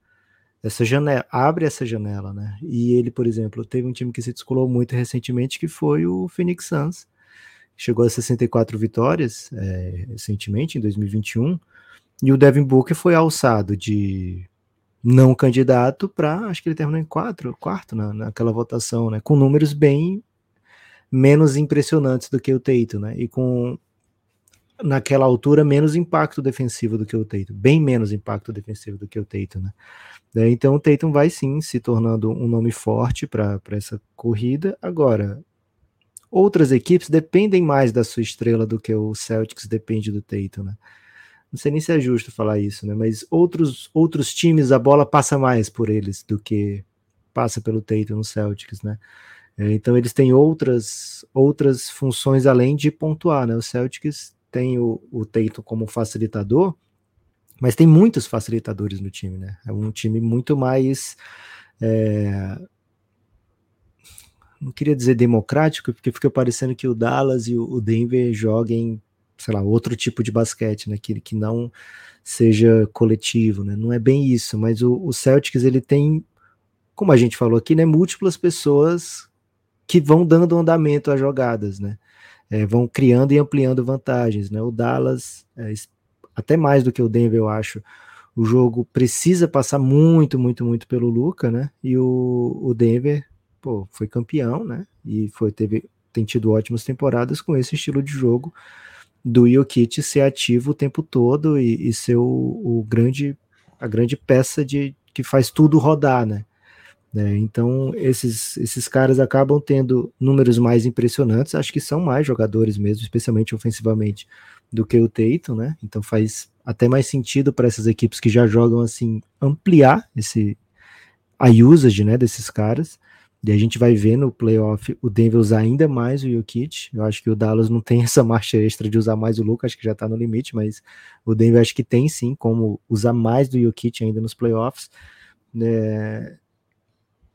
Speaker 3: essa janela, abre essa janela, né? E ele, por exemplo, teve um time que se descolou muito recentemente, que foi o Phoenix Suns. Chegou a 64 vitórias é, recentemente, em 2021, e o Devin Booker foi alçado de não candidato para, acho que ele terminou em quatro, quarto na, naquela votação, né? Com números bem menos impressionantes do que o Teito, né? E com naquela altura menos impacto defensivo do que o Teito, bem menos impacto defensivo do que o Teito, né? Então o Tatum vai sim se tornando um nome forte para essa corrida. Agora, outras equipes dependem mais da sua estrela do que o Celtics depende do Tatum, né? Não sei nem se é justo falar isso, né? Mas outros, outros times a bola passa mais por eles do que passa pelo Tatum no Celtics, né? É, então eles têm outras outras funções além de pontuar, né? O Celtics tem o, o Tatum como facilitador, mas tem muitos facilitadores no time, né? É um time muito mais. É... Não queria dizer democrático, porque fica parecendo que o Dallas e o Denver joguem, sei lá, outro tipo de basquete, né? Que, que não seja coletivo, né? Não é bem isso, mas o, o Celtics ele tem, como a gente falou aqui, né? Múltiplas pessoas que vão dando andamento às jogadas, né? É, vão criando e ampliando vantagens, né? O Dallas é, até mais do que o Denver, eu acho. O jogo precisa passar muito, muito, muito pelo Luca, né? E o, o Denver, pô, foi campeão, né? E foi, teve, tem tido ótimas temporadas com esse estilo de jogo do Jokic ser ativo o tempo todo e, e ser o, o, grande, a grande peça de que faz tudo rodar, né? né? Então, esses, esses caras acabam tendo números mais impressionantes, acho que são mais jogadores mesmo, especialmente ofensivamente, do que o Tatum, né? Então faz até mais sentido para essas equipes que já jogam assim ampliar esse a usage, né, desses caras. E a gente vai ver no playoff o Denver usar ainda mais o Jokic. Eu acho que o Dallas não tem (laughs) essa marcha extra de usar mais o Lucas, acho que já tá no limite, mas o Denver acho que tem sim como usar mais do Jokic ainda nos playoffs. É,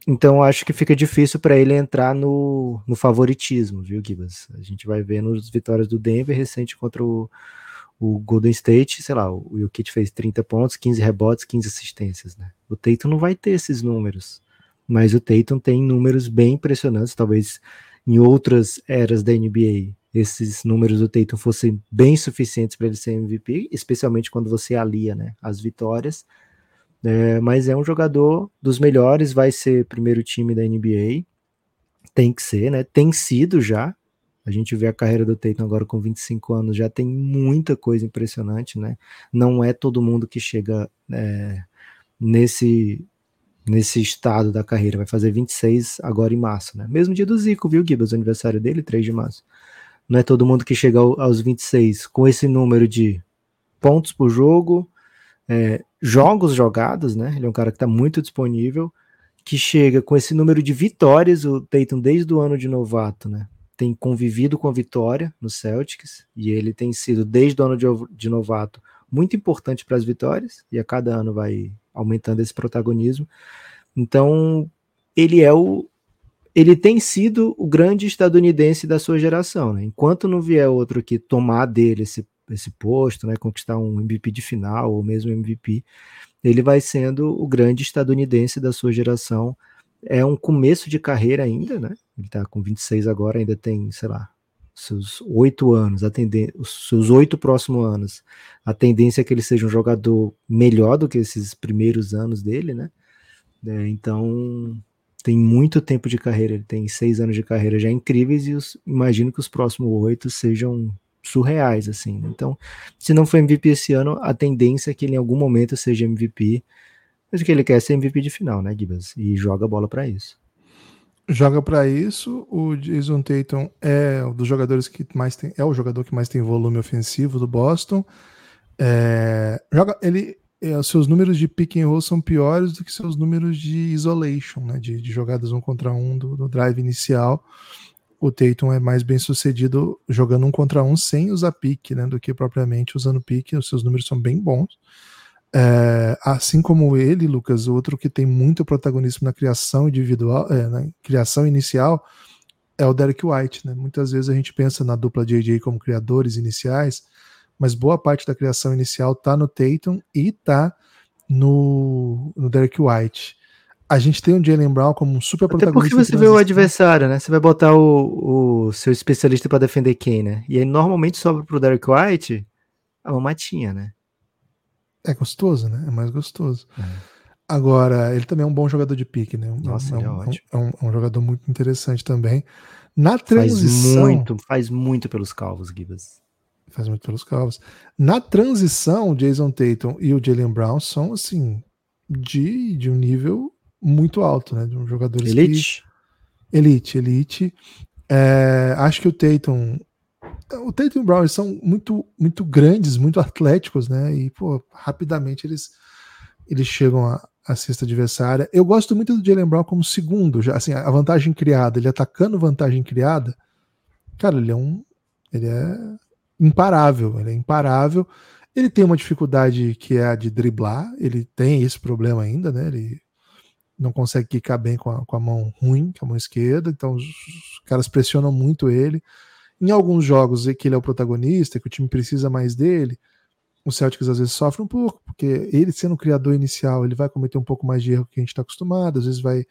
Speaker 3: então acho que fica difícil para ele entrar no, no favoritismo, viu, Gibas? A gente vai ver nos vitórias do Denver recente contra o, o Golden State, sei lá, o Jokic fez 30 pontos, 15 rebotes, 15 assistências, né? O Tatum não vai ter esses números, mas o Tatum tem números bem impressionantes, talvez em outras eras da NBA esses números do Tatum fossem bem suficientes para ele ser MVP, especialmente quando você alia, né, as vitórias é, mas é um jogador dos melhores, vai ser primeiro time da NBA, tem que ser, né? Tem sido já. A gente vê a carreira do Tatum agora com 25 anos, já tem muita coisa impressionante, né? Não é todo mundo que chega é, nesse nesse estado da carreira. Vai fazer 26 agora em março, né? Mesmo dia do Zico, viu, Gibas? aniversário dele, 3 de março. Não é todo mundo que chega aos 26 com esse número de pontos por jogo, é, jogos jogados, né? Ele é um cara que está muito disponível, que chega com esse número de vitórias. O Tatum, desde o ano de novato, né? Tem convivido com a vitória no Celtics e ele tem sido, desde o ano de, de novato, muito importante para as vitórias e a cada ano vai aumentando esse protagonismo. Então, ele é o. Ele tem sido o grande estadunidense da sua geração, né? Enquanto não vier outro que tomar dele esse esse posto, né, conquistar um MVP de final ou mesmo MVP, ele vai sendo o grande estadunidense da sua geração. É um começo de carreira ainda, né? Ele tá com 26 agora, ainda tem, sei lá, seus oito anos, a tendência, os seus oito próximos anos, a tendência é que ele seja um jogador melhor do que esses primeiros anos dele, né? É, então tem muito tempo de carreira, ele tem seis anos de carreira já incríveis e os, imagino que os próximos oito sejam surreais, assim. Né? Então, se não for MVP esse ano, a tendência é que ele em algum momento seja MVP, mas o que ele quer é ser MVP de final, né, Gibas? E joga a bola para isso
Speaker 2: joga para isso. O Jason Tatum é um dos jogadores que mais tem, é o jogador que mais tem volume ofensivo do Boston. É, joga, ele, é, seus números de pick and roll são piores do que seus números de isolation, né, de, de jogadas um contra um do, do, drive inicial. O Tatum é mais bem sucedido jogando um contra um sem usar pick, né, do que propriamente usando pick. Os seus números são bem bons. É, assim como ele, Lucas, outro que tem muito protagonismo na criação individual, é, na criação inicial, é o Derek White. Né? Muitas vezes a gente pensa na dupla JJ como criadores iniciais, mas boa parte da criação inicial está no Tatum e está no, no Derek White. A gente tem o Jalen Brown como um super
Speaker 3: Até
Speaker 2: protagonista.
Speaker 3: porque você vê o adversário, né? Você vai botar o, o seu especialista para defender quem, né? E aí normalmente sobra pro Derek White a mamatinha, né?
Speaker 2: É gostoso, né? É mais gostoso. É. Agora, ele também é um bom jogador de pique, né?
Speaker 3: Nossa,
Speaker 2: é,
Speaker 3: um, é,
Speaker 2: ótimo. É um, é um, jogador muito interessante também. Na transição.
Speaker 3: Faz muito, faz muito pelos calvos, Gibas.
Speaker 2: Faz muito pelos calvos. Na transição, o Jason Tatum e o Jalen Brown são, assim, de, de um nível muito alto, né? De um jogador
Speaker 3: Elite?
Speaker 2: Que... Elite, elite. É, acho que o Tatum o Tatum e o Brown são muito, muito grandes, muito atléticos, né? E, pô, rapidamente eles, eles chegam à, à cesta adversária. Eu gosto muito do Jalen Brown como segundo, já, assim, a vantagem criada, ele atacando vantagem criada, cara, ele é um. Ele é imparável, ele é imparável. Ele tem uma dificuldade que é a de driblar, ele tem esse problema ainda, né? Ele não consegue quicar bem com a, com a mão ruim, com a mão esquerda, então os, caras pressionam muito ele. Em alguns jogos que ele é o protagonista, que o time precisa mais dele, o Celtics às vezes sofre um pouco, porque ele sendo o criador inicial, ele vai cometer um pouco mais de erro que a gente está acostumado, às vezes vai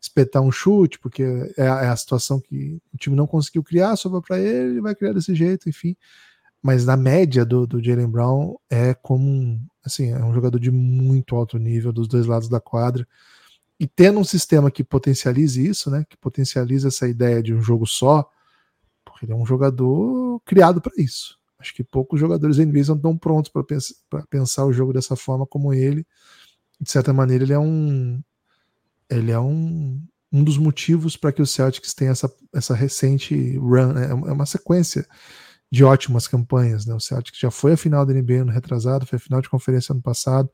Speaker 2: espetar um chute, porque é a, é a situação que o time não conseguiu criar, sobra para ele, ele vai criar desse jeito, enfim. Mas na média do, do Jalen Brown é como um, assim, é um jogador de muito alto nível dos dois lados da quadra. E tendo um sistema que potencialize isso, né, que potencializa essa ideia de um jogo só, porque ele é um jogador criado para isso. Acho que poucos jogadores NBA estão prontos para pensar, pensar o jogo dessa forma como ele. De certa maneira, ele é um ele é um, um dos motivos para que o Celtics tenha essa, essa recente run, né? é uma sequência de ótimas campanhas. Né? O Celtics já foi a final da NBA ano retrasado, foi a final de conferência ano passado.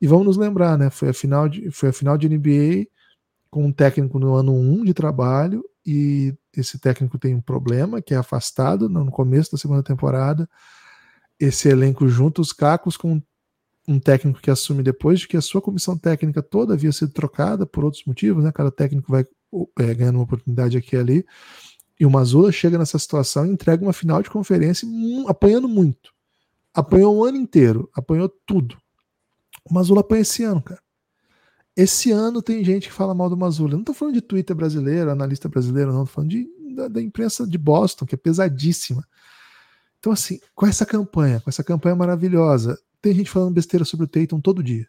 Speaker 2: E vamos nos lembrar, né? Foi a final de, foi a final de NBA com um técnico no ano 1 um de trabalho e esse técnico tem um problema, que é afastado no começo da segunda temporada. Esse elenco junta os cacos com um técnico que assume depois de que a sua comissão técnica toda havia sido trocada por outros motivos, né? Cada técnico vai é, ganhando uma oportunidade aqui e ali. E o Mazula chega nessa situação e entrega uma final de conferência apanhando muito. Apanhou o ano inteiro, apanhou tudo. O Mazula apanha esse ano, cara. Esse ano tem gente que fala mal do Mazula. não tô falando de Twitter brasileiro, analista brasileiro, não. Tô falando de, da, da, imprensa de Boston, que é pesadíssima. Então, assim, com essa campanha, com essa campanha maravilhosa, tem gente falando besteira sobre o Tatum todo dia.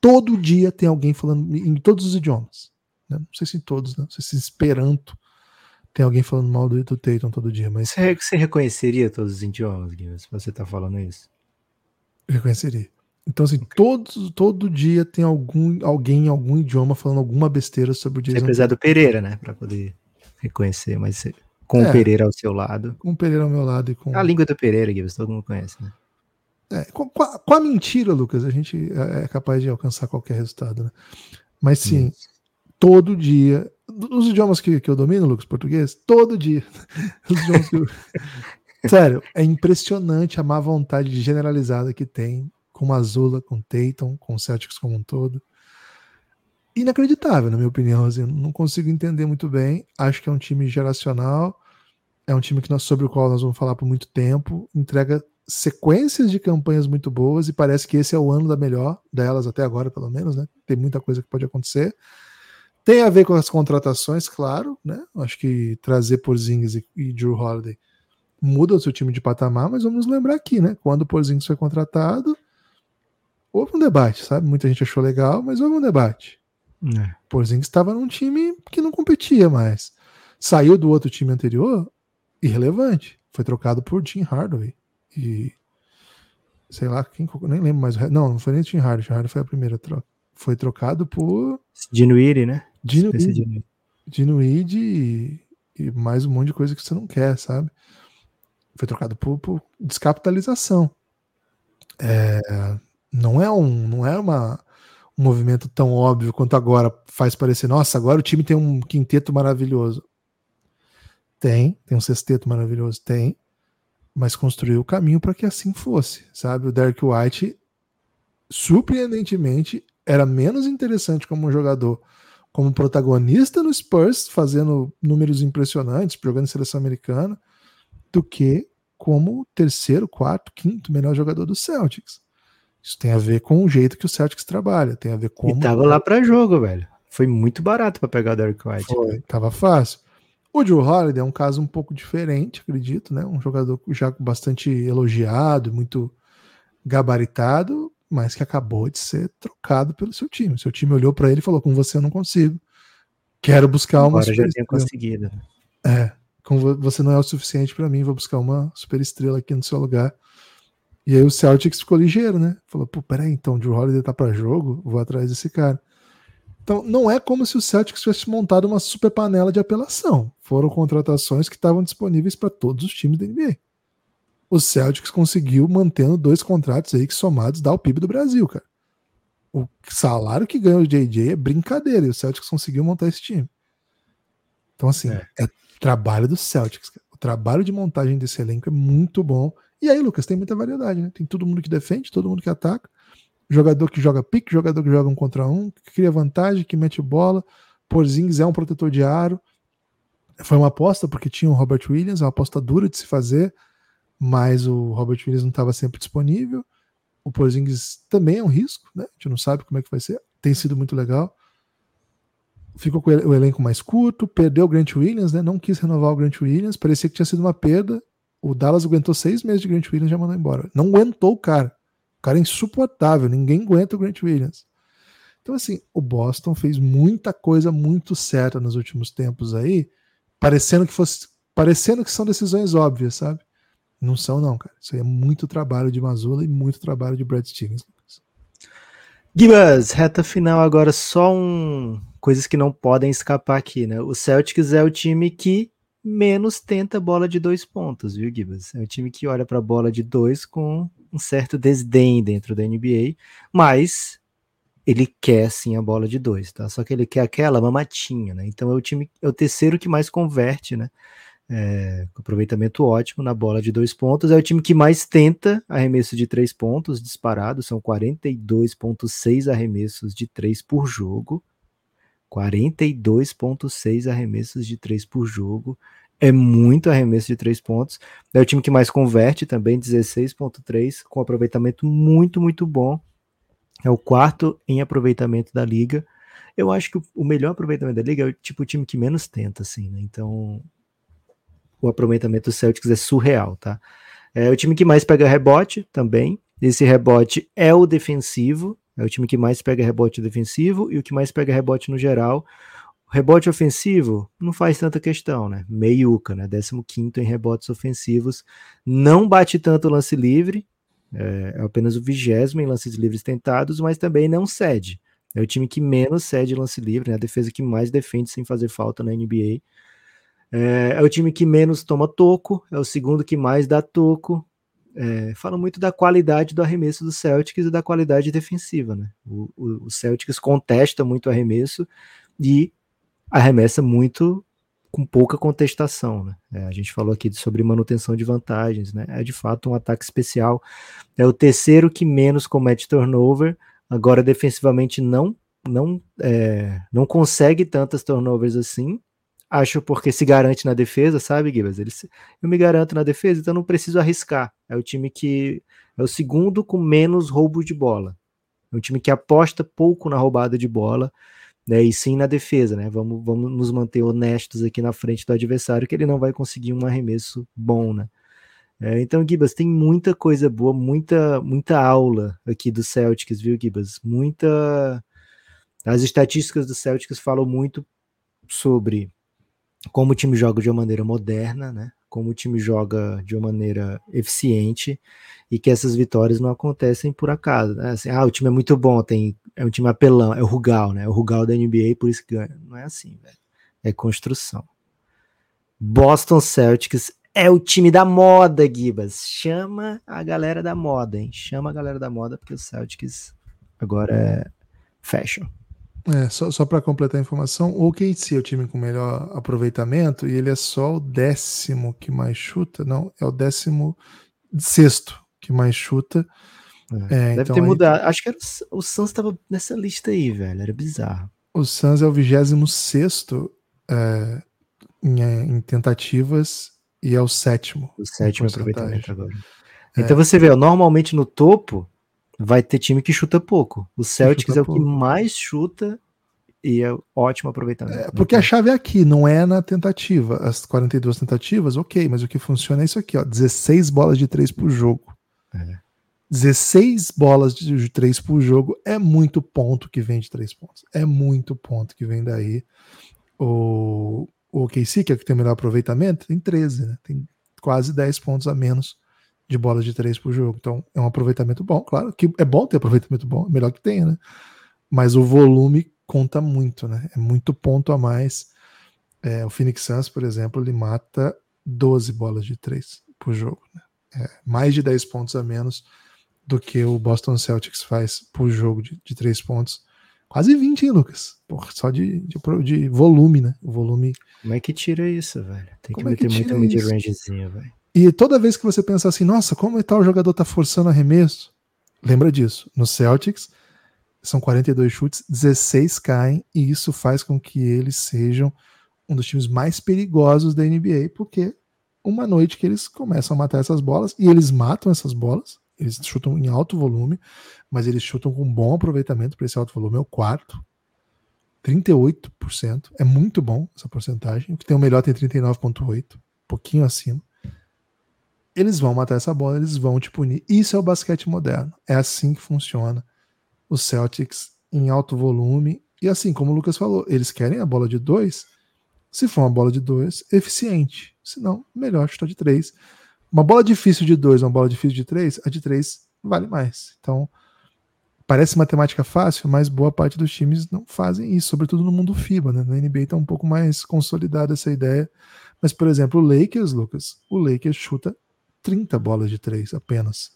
Speaker 2: Todo dia tem alguém falando em todos os idiomas. Né? Não sei se em todos, né? não sei se em Esperanto tem alguém falando mal do, do Tatum todo dia. Mas...
Speaker 3: Você, você reconheceria todos os idiomas, Guilherme, se você tá falando isso?
Speaker 2: Eu reconheceria. Então, assim, todo, todo dia tem algum, alguém em algum idioma falando alguma besteira sobre o
Speaker 3: Jason. Você precisa do Pereira, né? Pra poder reconhecer, mas com é, o Pereira ao seu lado.
Speaker 2: Com o Pereira ao meu lado e com.
Speaker 3: A língua do Pereira, Gibbs, todo mundo conhece, né?
Speaker 2: É, com, com, a, com, a, mentira, Lucas, a gente é, é capaz de alcançar qualquer resultado, né? Mas sim, Isso. todo dia. Os idiomas que, que eu domino, Lucas, português, todo dia. (laughs) Os idiomas que eu... (laughs) Sério, é impressionante a má vontade generalizada que tem com Mazula, com Tatum, com o Celtics como um todo. Inacreditável, na minha opinião. Assim, não consigo entender muito bem. Acho que é um time geracional, é um time que nós, sobre o qual nós vamos falar por muito tempo. Entrega sequências de campanhas muito boas e parece que esse é o ano da melhor delas até agora, pelo menos, né? Tem muita coisa que pode acontecer. Tem a ver com as contratações, claro, né? Acho que trazer Porzingis e, e Drew Holiday muda o seu time de patamar, mas vamos lembrar aqui, né? Quando o Porzingis foi contratado, houve um debate, sabe? Muita gente achou legal, mas houve um debate. É. Porzingis estava num time que não competia mais. Saiu do outro time anterior, irrelevante. Foi trocado por Tim Hardaway. E sei lá, quem, nem lembro mais. Não, não foi nem Tim Hardaway. Tim Hardaway foi a primeira troca. Foi trocado por.
Speaker 3: Dinuiri, né?
Speaker 2: Dinuiri. Dinuiri e, e mais um monte de coisa que você não quer, sabe? Foi trocado por, por descapitalização. É, não é um, não é uma, um movimento tão óbvio quanto agora faz parecer. Nossa, agora o time tem um quinteto maravilhoso. Tem, tem um sexteto maravilhoso, tem, mas construiu o caminho para que assim fosse, sabe? O Derek White, surpreendentemente, era menos interessante como jogador, como protagonista no Spurs, fazendo números impressionantes, jogando seleção americana, do que como terceiro, quarto, quinto melhor jogador do Celtics. Isso tem a ver com o jeito que o Celtics trabalha, tem a ver com.
Speaker 3: E tava lá para jogo, velho. Foi muito barato para pegar o Derek White.
Speaker 2: Foi, tava fácil. O Joe Holiday é um caso um pouco diferente, acredito, né? Um jogador já bastante elogiado, muito gabaritado, mas que acabou de ser trocado pelo seu time. Seu time olhou para ele e falou: "Com você eu não consigo. Quero buscar uma
Speaker 3: Agora já tinha conseguido.
Speaker 2: É, com você não é o suficiente para mim, vou buscar uma super estrela aqui no seu lugar. E aí o Celtics ficou ligeiro, né? Falou, pô, peraí, então o Drew Holiday tá para jogo, vou atrás desse cara. Então não é como se o Celtics tivesse montado uma super panela de apelação. Foram contratações que estavam disponíveis para todos os times da NBA. O Celtics conseguiu mantendo dois contratos aí que somados dá o PIB do Brasil, cara. O salário que ganha o JJ é brincadeira e o Celtics conseguiu montar esse time. Então, assim, é, é trabalho do Celtics. Cara. O trabalho de montagem desse elenco é muito bom. E aí, Lucas, tem muita variedade, né? Tem todo mundo que defende, todo mundo que ataca. Jogador que joga pique, jogador que joga um contra um, que cria vantagem, que mete bola. Porzingis é um protetor de aro. Foi uma aposta porque tinha o Robert Williams, uma aposta dura de se fazer, mas o Robert Williams não estava sempre disponível. O Porzingis também é um risco, né? A gente não sabe como é que vai ser. Tem sido muito legal. Ficou com o elenco mais curto, perdeu o Grant Williams, né? Não quis renovar o Grant Williams, parecia que tinha sido uma perda o Dallas aguentou seis meses de Grant Williams e já mandou embora. Não aguentou o cara. O cara é insuportável. Ninguém aguenta o Grant Williams. Então, assim, o Boston fez muita coisa muito certa nos últimos tempos aí, parecendo que fosse. Parecendo que são decisões óbvias, sabe? Não são, não, cara. Isso aí é muito trabalho de Mazula e muito trabalho de Brad Stevens.
Speaker 3: Gibas, reta final agora, só um. Coisas que não podem escapar aqui, né? O Celtics é o time que menos tenta bola de dois pontos, viu, Gibas? É um time que olha para a bola de dois com um certo desdém dentro da NBA, mas ele quer sim a bola de dois, tá? Só que ele quer aquela mamatinha, né? Então é o time, é o terceiro que mais converte, né? É, aproveitamento ótimo na bola de dois pontos. É o time que mais tenta arremesso de três pontos disparado, são 42,6 arremessos de três por jogo. 42,6 arremessos de três por jogo. É muito arremesso de três pontos. É o time que mais converte também, 16,3, com aproveitamento muito, muito bom. É o quarto em aproveitamento da liga. Eu acho que o melhor aproveitamento da liga é o tipo o time que menos tenta, assim, né? Então, o aproveitamento do Celtics é surreal, tá? É o time que mais pega rebote também. Esse rebote é o defensivo, é o time que mais pega rebote defensivo e o que mais pega rebote no geral. Rebote ofensivo não faz tanta questão, né? Meiuca, né? 15 em rebotes ofensivos. Não bate tanto lance livre, é, é apenas o vigésimo em lances livres tentados, mas também não cede. É o time que menos cede lance livre, né? A defesa que mais defende sem fazer falta na NBA. É, é, o time que menos toma toco, é o segundo que mais dá toco, é, muito da qualidade do arremesso do Celtics e da qualidade defensiva, né? O, o, o Celtics contesta muito o arremesso e arremessa muito com pouca contestação, né? É, a gente falou aqui sobre manutenção de vantagens, né? É de fato um ataque especial. É o terceiro que menos comete turnover. Agora defensivamente não não é, não consegue tantas turnovers assim, Acho porque se garante na defesa, sabe, Gibas? Ele se... Eu me garanto na defesa, então não preciso arriscar. É o time que é o segundo com menos roubo de bola. É um time que aposta pouco na roubada de bola, né? E sim na defesa, né? Vamos, vamos nos manter honestos aqui na frente do adversário, que ele não vai conseguir um arremesso bom, né? É, então, Gibas, tem muita coisa boa, muita, muita aula aqui do Celtics, viu, Gibas? Muita. As estatísticas do Celtics falam muito sobre como o time joga de uma maneira moderna, né? Como o time joga de uma maneira eficiente e que essas vitórias não acontecem por acaso. Né? Assim, ah, o time é muito bom, tem, é um time apelão, é o Rugal, né? É o Rugal da NBA, por isso que ganha. Não é assim, velho. É construção. Boston Celtics é o time da moda, Gibas. Chama a galera da moda, hein? Chama a galera da moda, porque o Celtics agora é fashion.
Speaker 2: É, só, só para completar a informação, o OKC é o time com melhor aproveitamento e ele é só o décimo que mais chuta, não, é o décimo sexto que mais chuta.
Speaker 3: É, é, Deve então ter aí... mudado. Acho que era, o Suns estava nessa lista aí, velho. Era bizarro.
Speaker 2: O Suns é o 26 é, em, em, tentativas e é o sétimo.
Speaker 3: O sétimo aproveitamento agora. É. Então você vê, normalmente no topo vai ter time que chuta pouco. O Celtics é o pouco. que mais chuta e é ótimo aproveitamento. É,
Speaker 2: porque a chave é aqui, não é na tentativa. As 42 tentativas, ok, mas o que funciona é isso aqui, ó, 16 bolas de 3 por jogo. É. 16 bolas de 3 por jogo é muito ponto que vem de 3 pontos. É muito ponto que vem daí. O, o KC, que é o que tem o melhor aproveitamento, tem 13, né? Tem quase 10 pontos a menos de bolas de três por jogo. Então é um aproveitamento bom, claro que é bom ter aproveitamento bom, é melhor que tenha, né? Mas o volume conta muito, né? É muito ponto a mais. É, o Phoenix Suns, por exemplo, ele mata 12 bolas de três por jogo. Né? É, mais de 10 pontos a menos do que o Boston Celtics faz por jogo de, de 3 pontos. Quase 20, hein, Lucas? Porra, só de, de, de, volume, né? O volume.
Speaker 3: Como é que tira isso, velho? Tem que Como meter é que muito mid-rangezinho, velho.
Speaker 2: E toda vez que você pensa assim, nossa, como tal jogador tá forçando arremesso, lembra disso. No Celtics, são 42 chutes, 16 caem, e isso faz com que eles sejam um dos times mais perigosos da NBA, porque uma noite que eles começam a matar essas bolas, e eles matam essas bolas, eles chutam em alto volume, mas eles chutam com bom aproveitamento para esse alto volume, é o quarto. 38%, é muito bom essa porcentagem. O que tem o melhor tem 39,8%, um pouquinho acima eles vão matar essa bola, eles vão te punir. Isso é o basquete moderno. É assim que funciona os Celtics em alto volume. E assim, como o Lucas falou, eles querem a bola de dois. Se for uma bola de dois, eficiente. Se não, melhor chutar de três. Uma bola difícil de dois, uma bola difícil de três, a de três vale mais. Então, parece matemática fácil, mas boa parte dos times não fazem isso, sobretudo no mundo FIBA. Né? Na NBA está um pouco mais consolidada essa ideia. Mas, por exemplo, o Lakers, Lucas, o Lakers chuta 30 bolas de três apenas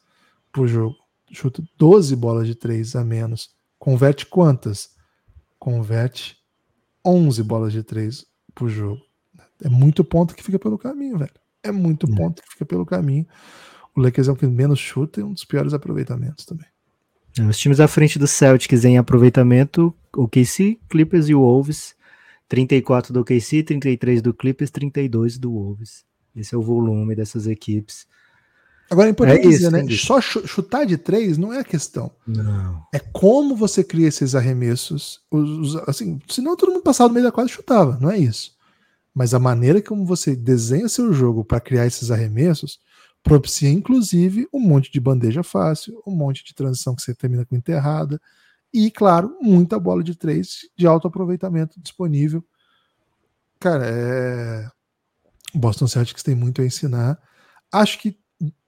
Speaker 2: por jogo. Chuta 12 bolas de três a menos. Converte quantas? Converte 11 bolas de três por jogo. É muito ponto que fica pelo caminho, velho. É muito é. ponto que fica pelo caminho. O Lakers é o que menos chuta e um dos piores aproveitamentos também.
Speaker 3: É, os times à frente do Celtics em aproveitamento, o KC, Clippers e o Wolves. 34 do KC, 33 do Clippers, 32 do Wolves. Esse é o volume dessas equipes.
Speaker 2: Agora é importante é dizer, né? Só chutar de três não é a questão.
Speaker 3: Não.
Speaker 2: É como você cria esses arremessos. Os, os, assim, senão todo mundo passado no meio da quadra chutava, não é isso. Mas a maneira como você desenha seu jogo para criar esses arremessos propicia, inclusive, um monte de bandeja fácil, um monte de transição que você termina com enterrada. E, claro, muita bola de três de alto aproveitamento disponível. Cara, é. Boston Celtics tem muito a ensinar. Acho que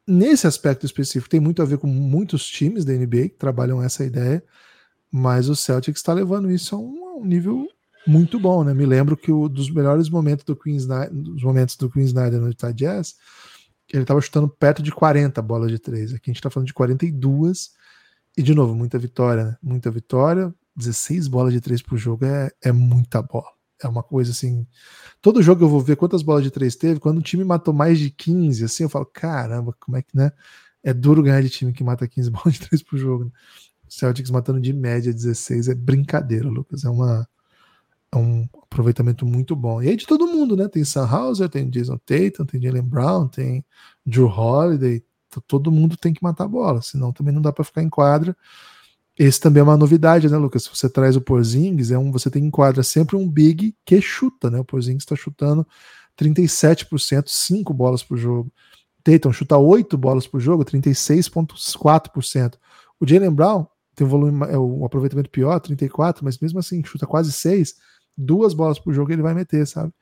Speaker 2: nesse aspecto específico tem muito a ver com muitos times da NBA que trabalham essa ideia, mas o Celtics está levando isso a um, a um, nível muito bom, né? Me lembro que o dos melhores momentos do Queen Snyder, dos momentos do Queen Snyder no Utah Jazz, ele estava chutando perto de 40 bolas de três. Aqui a gente está falando de 42 e de novo muita vitória, né? Muita vitória. 16 bolas de três por jogo é, é muita bola é uma coisa assim. Todo jogo eu vou ver quantas bolas de três teve. Quando o time matou mais de 15, assim, eu falo, caramba, como é que, né? É duro ganhar de time que mata 15 (laughs) bolas de três por jogo. Né? Celtics matando de média 16 é brincadeira, Lucas. É uma, é um aproveitamento muito bom. E aí de todo mundo, né? Tem Sam Hauser, tem Jason Tatum, tem Jalen Brown, tem Drew Holiday. Todo mundo tem que matar a bola, senão também não dá para ficar em quadra. Esse também é uma novidade, né, Lucas? Se você traz o Porzingis, é um, você tem em quadra sempre um big que chuta, né? O Porzingis está chutando 37%, 5 bolas por jogo. Tatum chuta 8 bolas por jogo, 36,4%. O Jalen Brown tem um volume, é um aproveitamento pior, 34, mas mesmo assim chuta quase 6, duas bolas por jogo ele vai meter, sabe?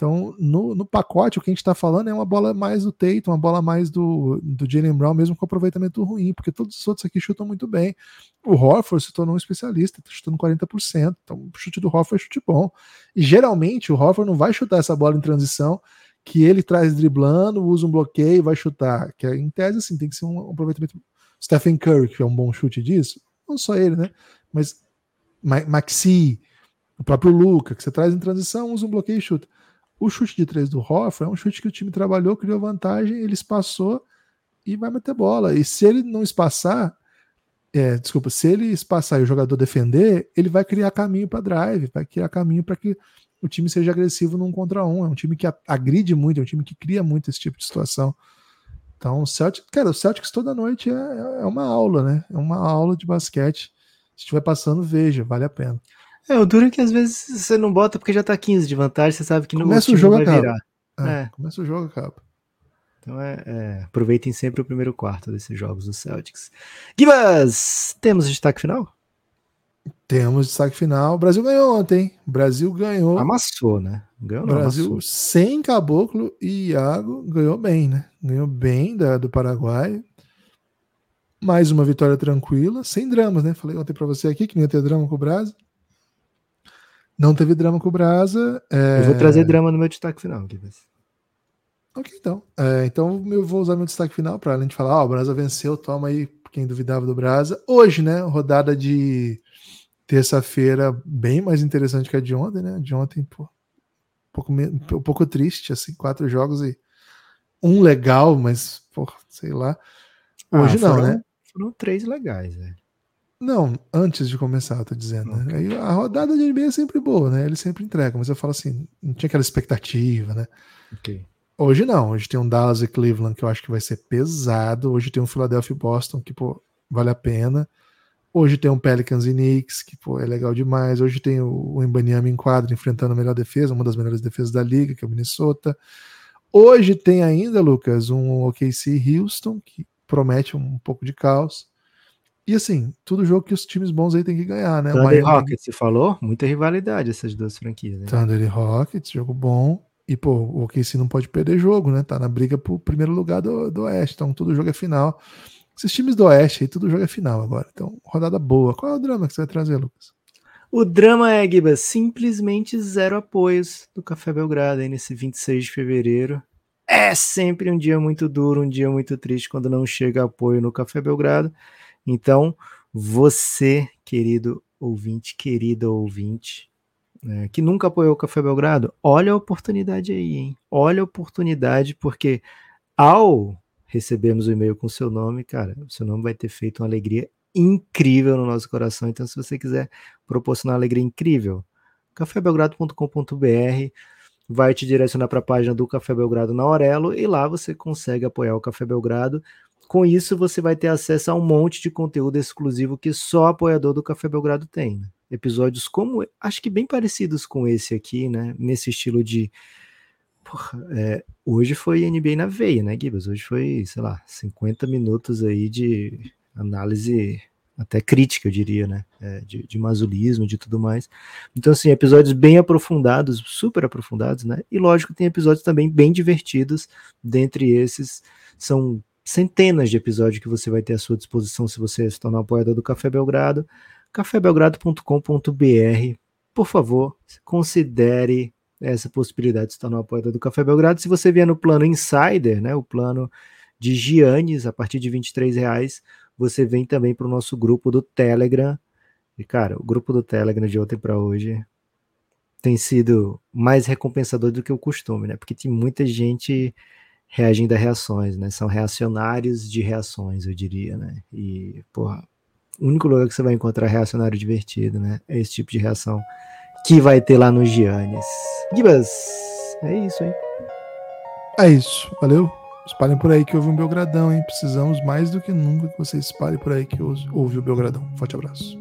Speaker 2: Então, no, no pacote, o que a gente está falando é uma bola mais do Tatum, uma bola mais do, do Jalen Brown, mesmo com aproveitamento ruim, porque todos os outros aqui chutam muito bem. O Horford se tornou um especialista, está chutando 40%. Então, o chute do Horford é chute bom. E geralmente o Horford não vai chutar essa bola em transição, que ele traz driblando, usa um bloqueio e vai chutar. Que é, em tese, assim, tem que ser um aproveitamento. Stephen Curry, que é um bom chute disso, não só ele, né? Mas Maxi, o próprio Luca, que você traz em transição, usa um bloqueio e chuta. O chute de três do Hoffa é um chute que o time trabalhou, criou vantagem, ele espaçou e vai meter bola. E se ele não espaçar, é, desculpa, se ele espaçar e o jogador defender, ele vai criar caminho para drive, vai criar caminho para que o time seja agressivo num contra um. É um time que agride muito, é um time que cria muito esse tipo de situação. Então, o Celtics, cara, o Celtics toda noite é, é uma aula, né? É uma aula de basquete. Se estiver passando, veja, vale a pena.
Speaker 3: É, o duro é que às vezes você não bota porque já tá 15 de vantagem, você sabe que
Speaker 2: no Começa o jogo vai acaba. virar.
Speaker 3: É, é. Começa o jogo acaba. Então é, é, aproveitem sempre o primeiro quarto desses jogos do Celtics. Gibas, temos destaque final?
Speaker 2: Temos destaque final. O Brasil ganhou ontem. O Brasil ganhou.
Speaker 3: Amassou, né?
Speaker 2: Ganhou, não, Brasil amassou. sem Caboclo e Iago ganhou bem, né? Ganhou bem da, do Paraguai. Mais uma vitória tranquila, sem dramas, né? Falei ontem para você aqui que não ia ter drama com o Brasil. Não teve drama com o Brasa.
Speaker 3: É... Eu vou trazer drama no meu destaque final, Guilherme.
Speaker 2: Ok, então. É, então eu vou usar meu destaque final para além de falar, ó, oh, o Brasa venceu, toma aí quem duvidava do Brasa. Hoje, né, rodada de terça-feira bem mais interessante que a de ontem, né? De ontem, pô, um pouco, um pouco triste, assim, quatro jogos e um legal, mas, pô, sei lá. Ah, Hoje ah, não,
Speaker 3: foram,
Speaker 2: né?
Speaker 3: Foram três legais, velho.
Speaker 2: Não, antes de começar, eu tô dizendo. Né? Aí a rodada de NBA é sempre boa, né? Ele sempre entrega, mas eu falo assim, não tinha aquela expectativa, né?
Speaker 3: Okay.
Speaker 2: Hoje não, hoje tem um Dallas e Cleveland que eu acho que vai ser pesado. Hoje tem um Philadelphia e Boston que, pô, vale a pena. Hoje tem um Pelicans e Knicks, que, pô, é legal demais. Hoje tem o, Embanyama em quadro enfrentando a melhor defesa, uma das melhores defesas da liga, que é o Minnesota. Hoje tem ainda, Lucas, um OKC Houston, que promete um pouco de caos. E assim, tudo jogo que os times bons aí tem que ganhar, né?
Speaker 3: Thunder e Rockets, você falou? Muita rivalidade essas duas franquias. Né?
Speaker 2: Thunder e Rockets, jogo bom. E, pô, o OKC não pode perder jogo, né? Tá na briga pro primeiro lugar do, do Oeste. Então, todo jogo é final. Esses times do Oeste aí, todo jogo é final agora. Então, rodada boa. Qual é o drama que você vai trazer, Lucas?
Speaker 3: O drama é, Giba, simplesmente zero apoios do Café Belgrado aí nesse 26 de fevereiro. É sempre um dia muito duro, um dia muito triste quando não chega apoio no Café Belgrado. Então, você, querido ouvinte, querida ouvinte, né, que nunca apoiou o Café Belgrado, olha a oportunidade aí, hein? Olha a oportunidade, porque ao recebermos o e-mail com seu nome, cara, o seu nome vai ter feito uma alegria incrível no nosso coração. Então, se você quiser proporcionar uma alegria incrível, cafébelgrado.com.br vai te direcionar para a página do Café Belgrado na Aurelo e lá você consegue apoiar o Café Belgrado com isso, você vai ter acesso a um monte de conteúdo exclusivo que só apoiador do Café Belgrado tem. Né? Episódios como, acho que bem parecidos com esse aqui, né? Nesse estilo de. Porra, é, hoje foi NBA na veia, né, Gibas? Hoje foi, sei lá, 50 minutos aí de análise até crítica, eu diria, né? É, de, de mazulismo, de tudo mais. Então, assim, episódios bem aprofundados, super aprofundados, né? E lógico, tem episódios também bem divertidos. Dentre esses, são centenas de episódios que você vai ter à sua disposição se você se tornar apoiador do Café Belgrado. cafébelgrado.com.br. Por favor, considere essa possibilidade de se tornar apoiador do Café Belgrado. Se você vier no plano Insider, né, o plano de Giannis, a partir de 23 reais, você vem também para o nosso grupo do Telegram. E, cara, o grupo do Telegram de ontem para hoje tem sido mais recompensador do que o costume, né? Porque tem muita gente reagindo a reações, né? São reacionários de reações, eu diria, né? E, porra, o único lugar que você vai encontrar reacionário divertido, né? É esse tipo de reação que vai ter lá no Giannis. Gibas, é isso, hein?
Speaker 2: É isso, valeu. Espalhem por aí que houve um Belgradão, hein? Precisamos mais do que nunca que vocês espalhem por aí que houve o Belgradão. Forte abraço.